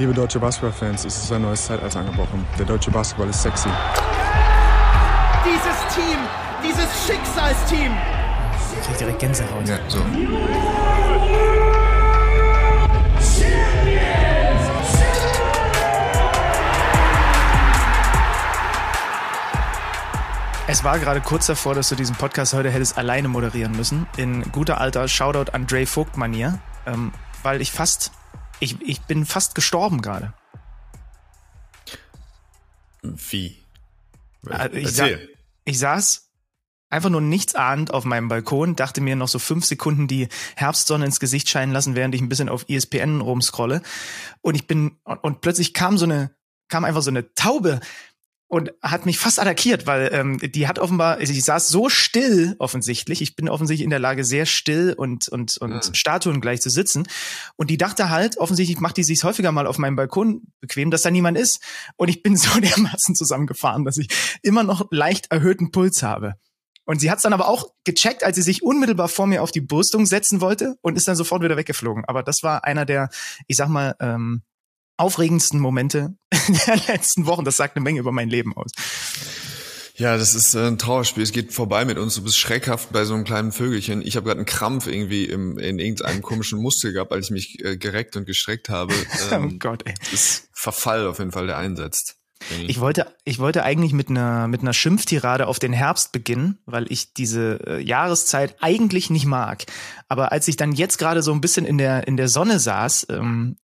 Liebe deutsche Basketballfans, es ist ein neues Zeitalter angebrochen. Der deutsche Basketball ist sexy. Dieses Team, dieses Schicksalsteam. Ich krieg direkt Gänsehaut. Ja, so. Es war gerade kurz davor, dass du diesen Podcast heute hättest alleine moderieren müssen. In guter alter Shoutout an Dre Vogt-Manier. Ähm, weil ich fast, ich, ich bin fast gestorben gerade. Wie? Also ich, sa ich saß einfach nur nichts ahnend auf meinem Balkon, dachte mir noch so fünf Sekunden die Herbstsonne ins Gesicht scheinen lassen, während ich ein bisschen auf ESPN rumscrolle. Und ich bin, und, und plötzlich kam so eine, kam einfach so eine Taube und hat mich fast attackiert, weil ähm, die hat offenbar, also ich saß so still offensichtlich, ich bin offensichtlich in der Lage, sehr still und und und Mhm. Statuen gleich zu sitzen. Und die dachte halt, offensichtlich macht die sich häufiger mal auf meinem Balkon bequem, dass da niemand ist. Und ich bin so dermaßen zusammengefahren, dass ich immer noch leicht erhöhten Puls habe. Und sie hat es dann aber auch gecheckt, als sie sich unmittelbar vor mir auf die Brüstung setzen wollte und ist dann sofort wieder weggeflogen. Aber das war einer der, ich sag mal, ähm, aufregendsten Momente der letzten Wochen. Das sagt eine Menge über mein Leben aus. Ja, das ist äh, ein Trauerspiel. Es geht vorbei mit uns. Du bist schreckhaft bei so einem kleinen Vögelchen. Ich habe gerade einen Krampf irgendwie im, in irgendeinem komischen Muskel gehabt, als ich mich äh, gereckt und gestreckt habe. oh Ähm, Gott, ey. das ist Verfall auf jeden Fall, der einsetzt. Ich wollte, ich wollte eigentlich mit einer, mit einer Schimpftirade auf den Herbst beginnen, weil ich diese äh, Jahreszeit eigentlich nicht mag. Aber als ich dann jetzt gerade so ein bisschen in der, in der Sonne saß, ähm,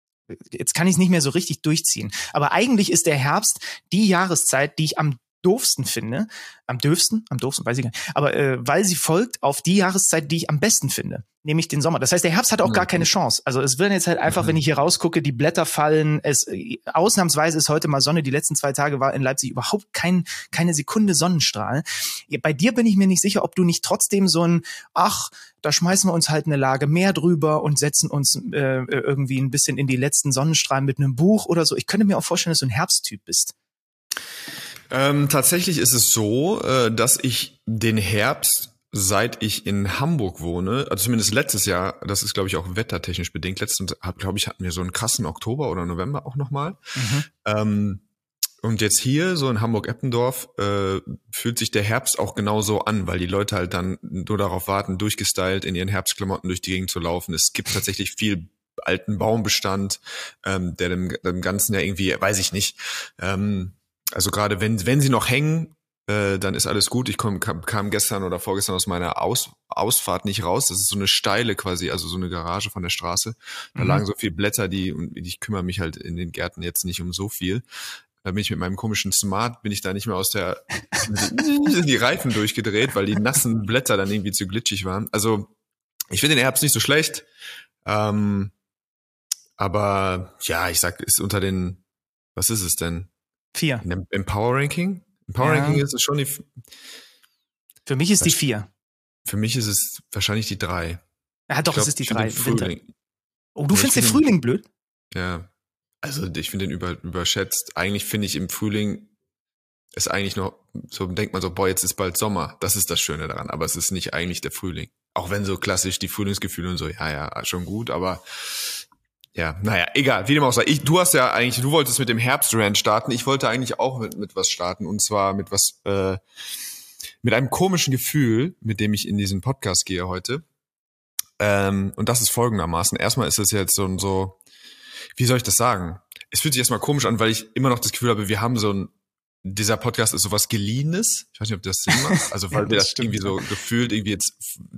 jetzt kann ich es nicht mehr so richtig durchziehen. Aber eigentlich ist der Herbst die Jahreszeit, die ich am doofsten finde. Am dürfsten? Am doofsten, weiß ich gar nicht. Aber äh, weil sie folgt auf die Jahreszeit, die ich am besten finde. Nämlich den Sommer. Das heißt, der Herbst hat auch gar keine Chance. Also es wird jetzt halt einfach, wenn ich hier rausgucke, die Blätter fallen. Es äh, ausnahmsweise ist heute mal Sonne. Die letzten zwei Tage war in Leipzig überhaupt kein, keine Sekunde Sonnenstrahl. Bei dir bin ich mir nicht sicher, ob du nicht trotzdem so ein, ach, da schmeißen wir uns halt eine Lage mehr drüber und setzen uns äh, irgendwie ein bisschen in die letzten Sonnenstrahlen mit einem Buch oder so. Ich könnte mir auch vorstellen, dass du ein Herbsttyp bist. Ähm, tatsächlich ist es so, äh, dass ich den Herbst, seit ich in Hamburg wohne, also zumindest letztes Jahr, das ist glaube ich auch wettertechnisch bedingt, letztens glaube ich hatten wir so einen krassen Oktober oder November auch nochmal. Ähm, und jetzt hier, so in Hamburg-Eppendorf, äh, fühlt sich der Herbst auch genauso an, weil die Leute halt dann nur darauf warten, durchgestylt in ihren Herbstklamotten durch die Gegend zu laufen. Es gibt tatsächlich viel alten Baumbestand, ähm, der dem, dem Ganzen ja irgendwie, weiß ich nicht, ähm, also gerade wenn, wenn sie noch hängen, äh, dann ist alles gut. Ich komm, kam, kam gestern oder vorgestern aus meiner Aus, Ausfahrt nicht raus. Das ist so eine steile quasi, also so eine Garage von der Straße. Da Mhm. lagen so viele Blätter, die, und ich kümmere mich halt in den Gärten jetzt nicht um so viel. Da bin ich mit meinem komischen Smart, bin ich da nicht mehr aus der, sind die Reifen durchgedreht, weil die nassen Blätter dann irgendwie zu glitschig waren. Also, ich finde den Herbst nicht so schlecht. Ähm, aber ja, ich sag, ist unter den, was ist es denn? Vier. In Im Power Ranking? Im Power Ja. Ranking ist es schon die, Für mich ist die vier. für mich ist es wahrscheinlich die drei. Ja, doch, Ich glaub, es ist die drei. Frühling, Oh, du Ja, findest den- Frühling blöd? ja. Also ich finde den über, überschätzt. Eigentlich finde ich im Frühling ist eigentlich noch, so denkt man so, boah, jetzt ist bald Sommer. Das ist das Schöne daran. Aber es ist nicht eigentlich der Frühling. Auch wenn so klassisch die Frühlingsgefühle und so, ja, ja, schon gut, aber ja, naja, egal, wie dem auch sei. Ich, du hast ja eigentlich, du wolltest mit dem Herbstrand starten. Ich wollte eigentlich auch mit, mit was starten und zwar mit was, äh, mit einem komischen Gefühl, mit dem ich in diesen Podcast gehe heute. Ähm, und das ist folgendermaßen. Erstmal ist es jetzt so, so, wie soll ich das sagen? Es fühlt sich erstmal komisch an, weil ich immer noch das Gefühl habe, wir haben so ein, dieser Podcast ist sowas Geliehenes. Ich weiß nicht, ob das Sinn macht. Also, weil Ja, wir das das stimmt, irgendwie so gefühlt irgendwie jetzt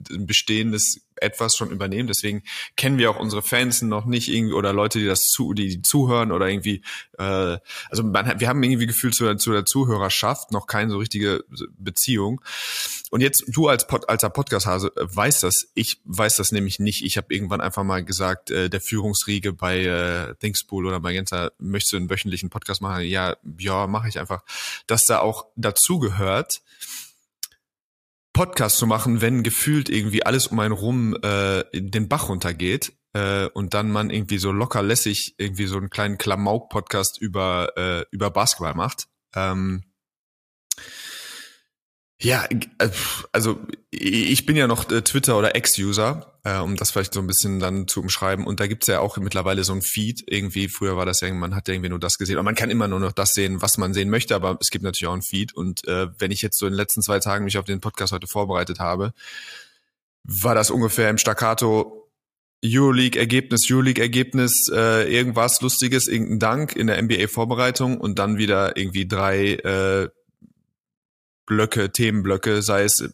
ein bestehendes etwas schon übernehmen. Deswegen kennen wir auch unsere Fans noch nicht irgendwie oder Leute, die das zu, die zuhören oder irgendwie, äh, also man, wir haben irgendwie gefühlt zu der, zu der Zuhörerschaft noch keine so richtige Beziehung. Und jetzt du als Pod, als Podcast-Hase äh, weißt das. Ich weiß das nämlich nicht. Ich habe irgendwann einfach mal gesagt, äh, der Führungsriege bei äh, Thingspool oder Magenta möchtest du einen wöchentlichen Podcast machen? Ja, ja, mache ich einfach. Dass da auch dazu gehört, Podcast zu machen, wenn gefühlt irgendwie alles um einen rum äh, den Bach runtergeht äh, und dann man irgendwie so locker lässig irgendwie so einen kleinen Klamauk-Podcast über äh, über Basketball macht. Ähm, Ja, äh, also ich bin ja noch äh, Twitter- oder Ex-User, äh, um das vielleicht so ein bisschen dann zu umschreiben. Und da gibt's ja auch mittlerweile so ein Feed. Irgendwie, früher war das ja, man hat irgendwie nur das gesehen. Und man kann immer nur noch das sehen, was man sehen möchte, aber es gibt natürlich auch ein Feed. Und äh, wenn ich jetzt so in den letzten zwei Tagen mich auf den Podcast heute vorbereitet habe, war das ungefähr im Staccato Euroleague-Ergebnis, Euroleague-Ergebnis, äh, irgendwas Lustiges, irgendein Dank in der NBA-Vorbereitung und dann wieder irgendwie drei äh, Blöcke, Themenblöcke, sei es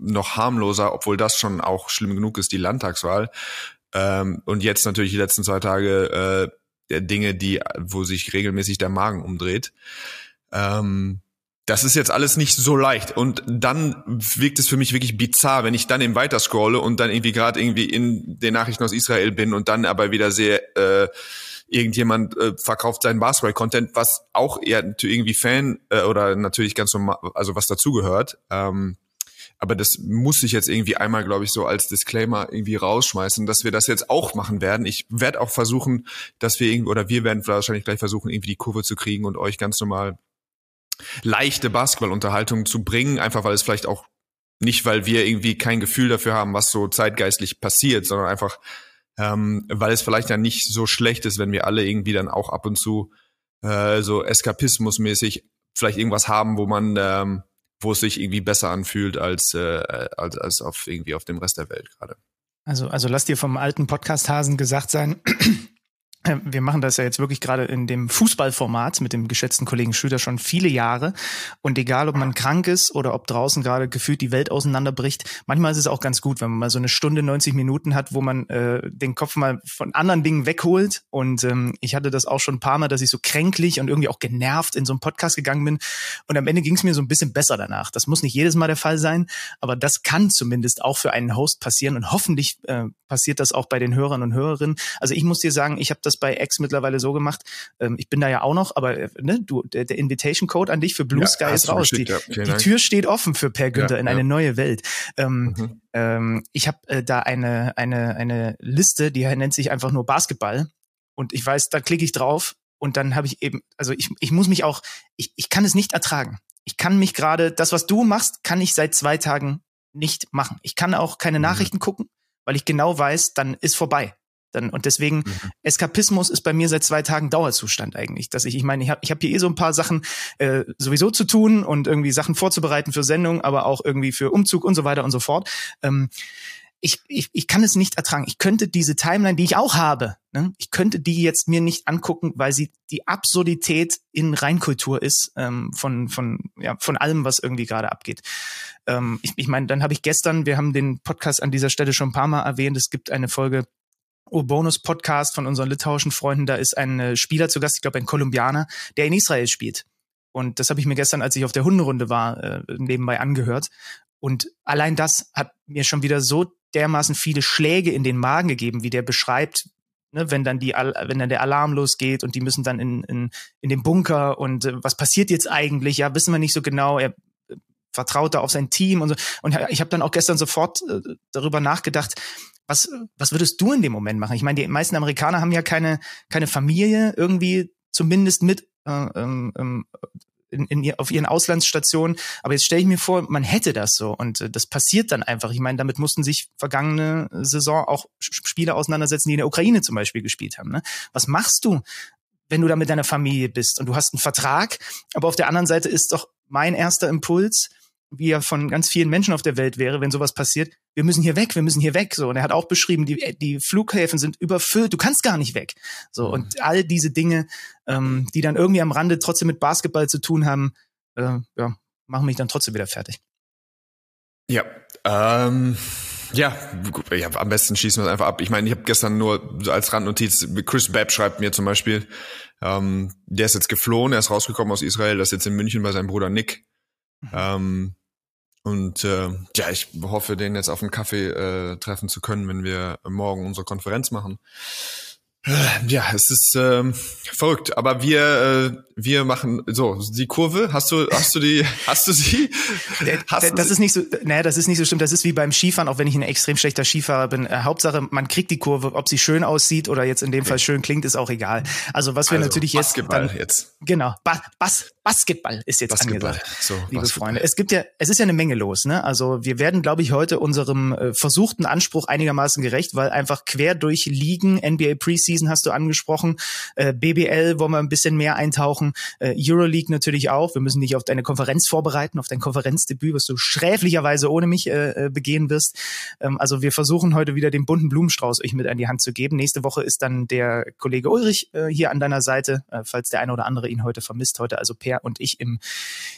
noch harmloser, obwohl das schon auch schlimm genug ist, die Landtagswahl. Ähm, und jetzt natürlich die letzten zwei Tage äh, Dinge, die, wo sich regelmäßig der Magen umdreht. Ähm, das ist jetzt alles nicht so leicht. Und dann wirkt es für mich wirklich bizarr, wenn ich dann eben weiter scrolle und dann irgendwie gerade irgendwie in den Nachrichten aus Israel bin und dann aber wieder sehe, äh, irgendjemand äh, verkauft seinen Basketball-Content, was auch eher irgendwie Fan äh, oder natürlich ganz normal, also was dazugehört. Ähm, aber das muss ich jetzt irgendwie einmal, glaube ich, so als Disclaimer irgendwie rausschmeißen, dass wir das jetzt auch machen werden. Ich werde auch versuchen, dass wir irgendwie, oder wir werden wahrscheinlich gleich versuchen, irgendwie die Kurve zu kriegen und euch ganz normal leichte Basketballunterhaltung zu bringen, einfach weil es vielleicht auch nicht, weil wir irgendwie kein Gefühl dafür haben, was so zeitgeistlich passiert, sondern einfach, ähm, weil es vielleicht ja nicht so schlecht ist, wenn wir alle irgendwie dann auch ab und zu äh, so eskapismusmäßig vielleicht irgendwas haben, wo man, ähm, wo es sich irgendwie besser anfühlt als, äh, als, als auf irgendwie auf dem Rest der Welt gerade. Also, also lass dir vom alten Podcast-Hasen gesagt sein, wir machen das ja jetzt wirklich gerade in dem Fußballformat mit dem geschätzten Kollegen Schüler schon viele Jahre. Und egal, ob man krank ist oder ob draußen gerade gefühlt die Welt auseinanderbricht, manchmal ist es auch ganz gut, wenn man mal so eine Stunde, 90 Minuten hat, wo man äh, den Kopf mal von anderen Dingen wegholt. Und ähm, ich hatte das auch schon ein paar Mal, dass ich so kränklich und irgendwie auch genervt in so einen Podcast gegangen bin. Und am Ende ging es mir so ein bisschen besser danach. Das muss nicht jedes Mal der Fall sein, aber das kann zumindest auch für einen Host passieren. Und hoffentlich äh, passiert das auch bei den Hörern und Hörerinnen. Also ich muss dir sagen, ich habe das bei X mittlerweile so gemacht. Ähm, ich bin da ja auch noch, aber äh, ne, du, der, der Invitation Code an dich für Blue ja, Sky ist raus. Die, ja, die Tür steht offen für Per Günther ja, in eine neue Welt. Ähm, mhm. ähm, ich habe äh, da eine, eine, eine Liste, die nennt sich einfach nur Basketball. Und ich weiß, da klicke ich drauf und dann habe ich eben, also ich, ich muss mich auch, ich, ich kann es nicht ertragen. Ich kann mich gerade, das, was du machst, kann ich seit zwei Tagen nicht machen. Ich kann auch keine mhm. Nachrichten gucken, weil ich genau weiß, dann ist vorbei. Dann, und deswegen, mhm. Eskapismus ist bei mir seit zwei Tagen Dauerzustand eigentlich. Dass ich, ich meine, ich habe ich hab hier eh so ein paar Sachen äh, sowieso zu tun und irgendwie Sachen vorzubereiten für Sendungen, aber auch irgendwie für Umzug und so weiter und so fort. Ähm, ich, ich, ich kann es nicht ertragen. Ich könnte diese Timeline, die ich auch habe, ne, ich könnte die jetzt mir nicht angucken, weil sie die Absurdität in Reinkultur ist ähm, von, von, ja, von allem, was irgendwie gerade abgeht. Ähm, ich ich meine, dann habe ich gestern, wir haben den Podcast an dieser Stelle schon ein paar Mal erwähnt, es gibt eine Folge Bonus-Podcast von unseren litauischen Freunden. Da ist ein äh, Spieler zu Gast, ich glaube ein Kolumbianer, der in Israel spielt. Und das habe ich mir gestern, als ich auf der Hunderunde war, äh, nebenbei angehört. Und allein das hat mir schon wieder so dermaßen viele Schläge in den Magen gegeben, wie der beschreibt, ne, wenn dann die, wenn dann der Alarm losgeht und die müssen dann in, in, in den Bunker und äh, was passiert jetzt eigentlich? Ja, wissen wir nicht so genau. Er äh, vertraut da auf sein Team und so. Und ich habe dann auch gestern sofort äh, darüber nachgedacht, was, was würdest du in dem Moment machen? Ich meine, die meisten Amerikaner haben ja keine, keine Familie irgendwie zumindest mit äh, ähm, ähm in, in, auf ihren Auslandsstationen. Aber jetzt stelle ich mir vor, man hätte das so und äh, das passiert dann einfach. Ich meine, damit mussten sich vergangene Saison auch Spieler auseinandersetzen, die in der Ukraine zum Beispiel gespielt haben. Ne? Was machst du, wenn du da mit deiner Familie bist und du hast einen Vertrag, aber auf der anderen Seite ist doch mein erster Impuls, wie er von ganz vielen Menschen auf der Welt wäre, wenn sowas passiert, wir müssen hier weg, wir müssen hier weg. So, und er hat auch beschrieben, die, die Flughäfen sind überfüllt, du kannst gar nicht weg. So, mhm. und all diese Dinge, ähm, die dann irgendwie am Rande trotzdem mit Basketball zu tun haben, äh, ja, machen mich dann trotzdem wieder fertig. Ja, ähm, ja, ja, am besten schießen wir es einfach ab. Ich meine, ich habe gestern nur als Randnotiz, Chris Babb schreibt mir zum Beispiel, ähm, der ist jetzt geflohen, er ist rausgekommen aus Israel, das ist jetzt in München bei seinem Bruder Nick. Mhm. Ähm, und äh, ja, ich hoffe, den jetzt auf einen Kaffee äh, treffen zu können, wenn wir morgen unsere Konferenz machen. Äh, ja, es ist äh, verrückt, aber wir wir machen so die Kurve. Hast du, hast du die, hast du sie? Hast das ist nicht so, naja, das ist nicht so stimmt. Das ist wie beim Skifahren, auch wenn ich ein extrem schlechter Skifahrer bin. Äh, Hauptsache, man kriegt die Kurve, ob sie schön aussieht oder jetzt in dem. Fall schön klingt, ist auch egal. Also was wir also, natürlich jetzt, Basketball dann, jetzt. Genau, ba Bas Basketball ist jetzt Basketball. angesagt, so, liebe Basketball. Freunde. Es gibt ja, es ist ja eine Menge los. Ne? Also wir werden, glaube ich, heute unserem äh, versuchten Anspruch einigermaßen gerecht, weil einfach quer durch Ligen, NBA Preseason hast du angesprochen, äh, BBL wollen wir ein bisschen mehr eintauchen, äh, Euroleague natürlich auch. Wir müssen dich auf deine Konferenz vorbereiten, auf dein Konferenzdebüt, was du schräflicherweise ohne mich äh, äh, begehen wirst. Ähm, also wir versuchen heute wieder den bunten Blumenstrauß euch mit an die Hand zu geben. Nächste Woche ist dann der Kollege Ulrich äh, hier an deiner Seite, äh, falls der eine oder andere ihn heute vermisst. Heute also Per und ich im,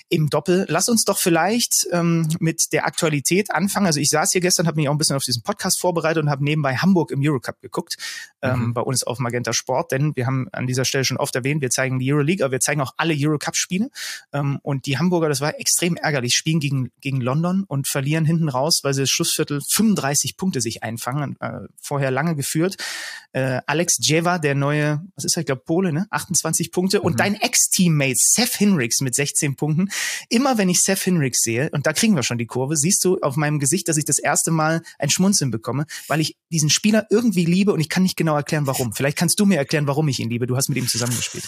im Doppel. Lass uns doch vielleicht ähm, mit der Aktualität anfangen. Also ich saß hier gestern, habe mich auch ein bisschen auf diesen Podcast vorbereitet und habe nebenbei Hamburg im Eurocup geguckt, ähm, mhm. bei uns auf Magenta Sport, denn wir haben an dieser Stelle schon oft erwähnt, wir zeigen die Euroleague, aber wir zeigen auch alle Eurocup-Spiele. Ähm, und die Hamburger, das war extrem ärgerlich, spielen gegen, gegen London und verlieren hinten raus, weil sie das Schlussviertel 35 Punkte sich einfangen, äh, vorher lange geführt. Äh, Alex Jeva, der neue, was ist er, ich glaube Pole, ne? 28 Punkte. Mhm. Und dein Ex-Teammate Seth Hinrichs mit 16 Punkten. Immer wenn ich Seth Hinrichs sehe, und da kriegen wir schon die Kurve, siehst du auf meinem Gesicht, dass ich das erste Mal ein Schmunzeln bekomme, weil ich diesen Spieler irgendwie liebe und ich kann nicht genau erklären, warum. Vielleicht kannst du mir erklären, warum ich ihn liebe. Du hast mit ihm zusammengespielt.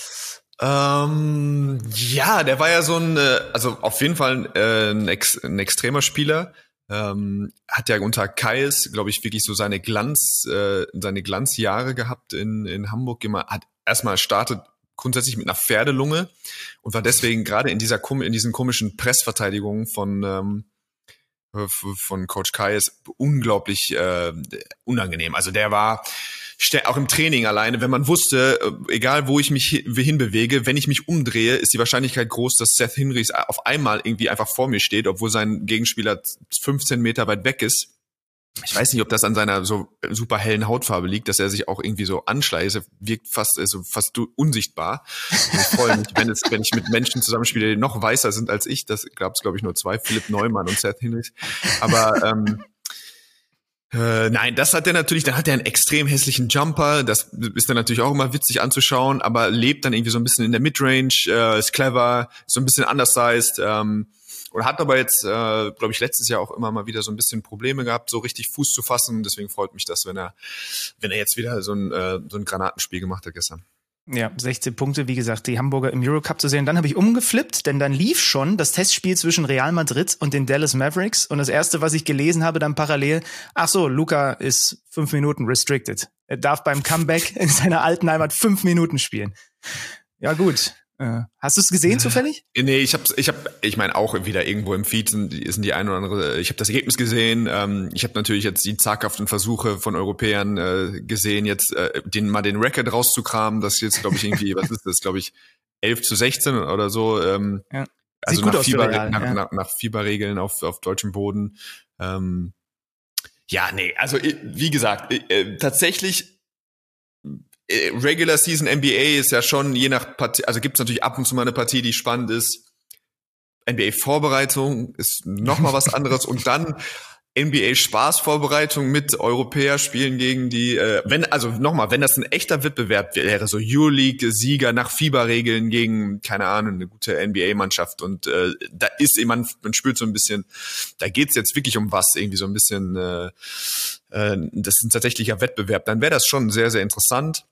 Ähm, ja, der war ja so ein, äh, also auf jeden Fall äh, ein, ex, ein extremer Spieler. Ähm, hat ja unter Kais, glaube ich, wirklich so seine Glanz, äh, seine Glanzjahre gehabt in, in Hamburg. Immer, hat erstmal startet grundsätzlich mit einer Pferdelunge und war deswegen gerade in dieser in diesen komischen Pressverteidigungen von ähm, von Coach Kais unglaublich äh, unangenehm. Also der war auch im Training alleine, wenn man wusste, äh, egal wo ich mich hinbewege, wenn ich mich umdrehe, ist die Wahrscheinlichkeit groß, dass Seth Hinrichs auf einmal irgendwie einfach vor mir steht, obwohl sein Gegenspieler 15 Meter weit weg ist. Ich weiß nicht, ob das an seiner so super hellen Hautfarbe liegt, dass er sich auch irgendwie so anschleicht. Er wirkt fast, also fast unsichtbar. Und ich freue mich, wenn, es, wenn ich mit Menschen zusammenspiele, die noch weißer sind als ich. Das gab es, glaube ich, nur zwei, Philipp Neumann und Seth Hinrichs. Aber ähm, äh, nein, das hat er natürlich, dann hat er einen extrem hässlichen Jumper, das ist dann natürlich auch immer witzig anzuschauen, aber lebt dann irgendwie so ein bisschen in der Midrange, äh, ist clever, ist so ein bisschen undersized, ähm, und hat aber jetzt, äh, glaube ich, letztes Jahr auch immer mal wieder so ein bisschen Probleme gehabt, so richtig Fuß zu fassen. Deswegen freut mich das, wenn er, wenn er jetzt wieder so ein, äh, so ein Granatenspiel gemacht hat gestern. Ja, 16 Punkte, wie gesagt, die Hamburger im Eurocup zu sehen. Dann habe ich umgeflippt, denn dann lief schon das Testspiel zwischen Real Madrid und den Dallas Mavericks. Und das erste, was ich gelesen habe, dann parallel, ach so, Luca ist fünf Minuten restricted. Er darf beim Comeback in seiner alten Heimat fünf Minuten spielen. Ja, gut. Äh, hast du es gesehen zufällig? Nee, ich habe ich hab, ich meine auch wieder irgendwo im Feed sind, sind die ein oder andere, ich habe das Ergebnis gesehen, ähm, ich habe natürlich jetzt die zaghaften Versuche von Europäern äh, gesehen, jetzt äh, den mal den Record rauszukramen, das jetzt glaube ich irgendwie, was ist das, glaube ich 11 zu 16 oder so, ähm, ja. also nach, Fieber, Real, nach, ja. nach, nach Fieberregeln auf, auf deutschem Boden. Ähm, ja, nee, also wie gesagt, äh, tatsächlich äh, Regular Season NBA ist ja schon je nach Partie, also gibt es natürlich ab und zu mal eine Partie, die spannend ist. NBA Vorbereitung ist noch mal was anderes und dann NBA Spaßvorbereitung mit Europäer spielen gegen die, äh, wenn, also nochmal, wenn das ein echter Wettbewerb wäre, so Euroleague-Sieger nach Fieberregeln gegen, keine Ahnung, eine gute NBA-Mannschaft und äh, da ist man, man spürt so ein bisschen, da geht's jetzt wirklich um was, irgendwie so ein bisschen, äh, äh, das ist ein tatsächlicher Wettbewerb, dann wäre das schon sehr, sehr interessant.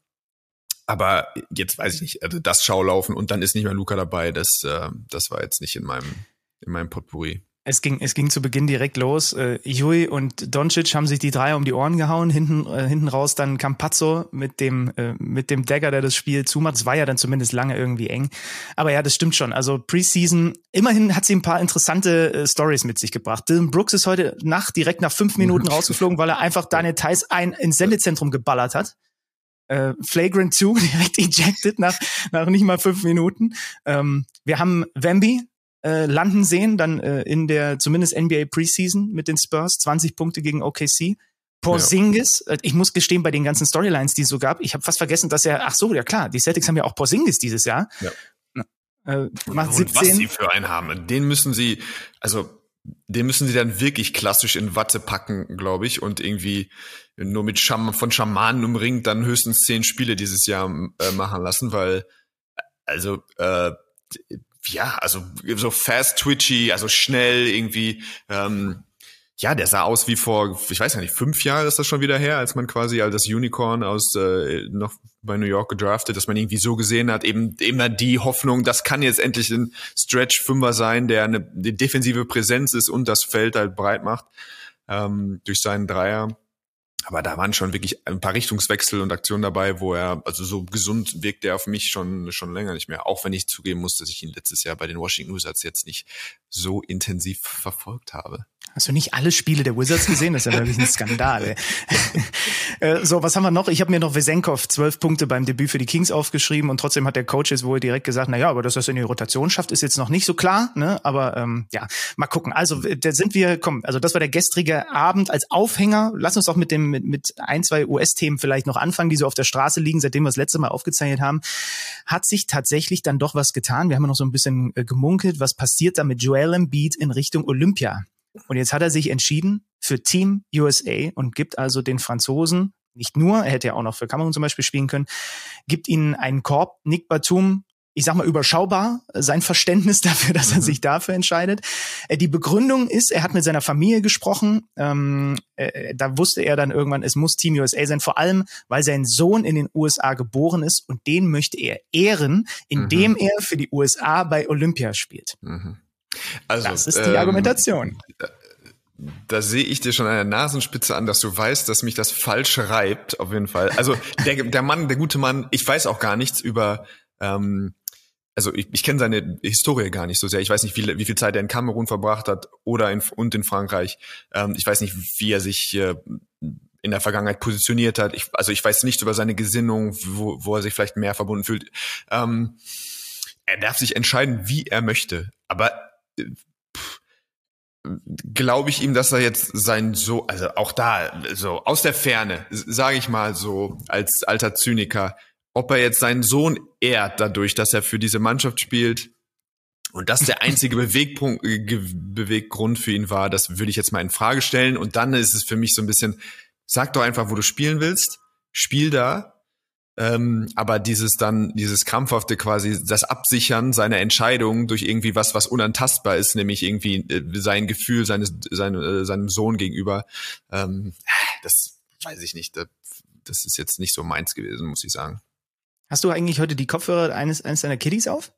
Aber jetzt weiß ich nicht, also das Schaulaufen und dann ist nicht mehr Luca dabei, das, äh, das war jetzt nicht in meinem, in meinem Potpourri. Es ging, es ging zu Beginn direkt los. Äh, Jui und Doncic haben sich die drei um die Ohren gehauen. Hinten, äh, hinten raus dann Campazzo mit dem, äh, mit dem Dagger, der das Spiel zumacht. Es war ja dann zumindest lange irgendwie eng. Aber ja, das stimmt schon. Also Preseason, immerhin hat sie ein paar interessante äh, Stories mit sich gebracht. Dylan Brooks ist heute Nacht direkt nach fünf Minuten rausgeflogen, weil er einfach Daniel Theiss ein ins Sendezentrum geballert hat äh, Flagrant 2 direkt ejected nach, nach nicht mal fünf Minuten. Ähm, wir haben Wemby äh, landen sehen, dann äh, in der zumindest NBA Preseason mit den Spurs, 20 Punkte gegen OKC. Porzingis, ja. Äh, ich muss gestehen, bei den ganzen Storylines, die es so gab, ich habe fast vergessen, dass er, ach so, ja klar, die Celtics haben ja auch Porzingis dieses Jahr. Ja. Äh, macht 17. Und was sie für einen haben, den müssen sie, also den müssen sie dann wirklich klassisch in Watte packen, glaube ich, und irgendwie nur mit Scham von Schamanen umringt dann höchstens zehn Spiele dieses Jahr äh, machen lassen, weil also äh, ja, also so fast twitchy, also schnell irgendwie. Ähm, ja, der sah aus wie vor, ich weiß gar nicht, fünf Jahre ist das schon wieder her, als man quasi als das Unicorn aus äh, noch bei New York gedraftet, dass man irgendwie so gesehen hat, eben immer die Hoffnung, das kann jetzt endlich ein Stretch-Fünfer sein, der eine, eine defensive Präsenz ist und das Feld halt breit macht ähm, durch seinen Dreier. Aber da waren schon wirklich ein paar Richtungswechsel und Aktionen dabei, wo er, also so gesund wirkt er auf mich schon, schon länger nicht mehr. Auch wenn ich zugeben muss, dass ich ihn letztes Jahr bei den Washington Wizards jetzt nicht so intensiv verfolgt habe. Hast du nicht alle Spiele der Wizards gesehen? Das ist ja wirklich ein Skandal. äh, so, was haben wir noch? Ich habe mir noch Wesenkov zwölf Punkte beim Debüt für die Kings aufgeschrieben und trotzdem hat der Coach jetzt wohl direkt gesagt, na ja, aber dass das in die Rotation schafft, ist jetzt noch nicht so klar. Ne? Aber ähm, ja, mal gucken. Also da sind wir, komm, also das war der gestrige Abend als Aufhänger. Lass uns doch mit dem mit, mit ein, zwei US-Themen vielleicht noch anfangen, die so auf der Straße liegen, seitdem wir das letzte Mal aufgezeichnet haben. Hat sich tatsächlich dann doch was getan. Wir haben noch so ein bisschen äh, gemunkelt, was passiert da mit Joel Embiid in Richtung Olympia. Und jetzt hat er sich entschieden für Team USA und gibt also den Franzosen nicht nur, er hätte ja auch noch für Kamerun zum Beispiel spielen können, gibt ihnen einen Korb. Nick Batum, ich sag mal überschaubar, sein Verständnis dafür, dass er mhm. sich dafür entscheidet. Äh, die Begründung ist, er hat mit seiner Familie gesprochen. Ähm, äh, da wusste er dann irgendwann, es muss Team USA sein, vor allem, weil sein Sohn in den USA geboren ist und den möchte er ehren, indem mhm. er für die USA bei Olympia spielt. Mhm. Also, das ist die ähm, Argumentation. Da, sehe ich dir schon an der Nasenspitze an, dass du weißt, dass mich das falsch reibt, auf jeden Fall. Also der, der Mann, der gute Mann, ich weiß auch gar nichts über, ähm, also ich, ich kenne seine Historie gar nicht so sehr. Ich weiß nicht, wie, wie viel Zeit er in Kamerun verbracht hat oder in, und in Frankreich. Ähm, ich weiß nicht, wie er sich äh, in der Vergangenheit positioniert hat. Ich, also ich weiß nicht über seine Gesinnung, wo, wo er sich vielleicht mehr verbunden fühlt. Ähm, er darf sich entscheiden, wie er möchte. Aber glaube ich ihm, dass er jetzt sein so, also auch da, so aus der Ferne, sage ich mal so, als alter Zyniker, ob er jetzt seinen Sohn ehrt dadurch, dass er für diese Mannschaft spielt und das der einzige Bewegpunkt, äh, Beweggrund für ihn war, das würde ich jetzt mal in Frage stellen. Und dann ist es für mich so ein bisschen, sag doch einfach, wo du spielen willst, spiel da, ähm, aber dieses dann, dieses krampfhafte quasi, das Absichern seiner Entscheidung durch irgendwie was, was unantastbar ist, nämlich irgendwie äh, sein Gefühl seines, seine, äh, seinem Sohn gegenüber, ähm, das weiß ich nicht. Das ist jetzt nicht so meins gewesen, muss ich sagen. Hast du eigentlich heute die Kopfhörer eines, eines deiner Kiddies auf?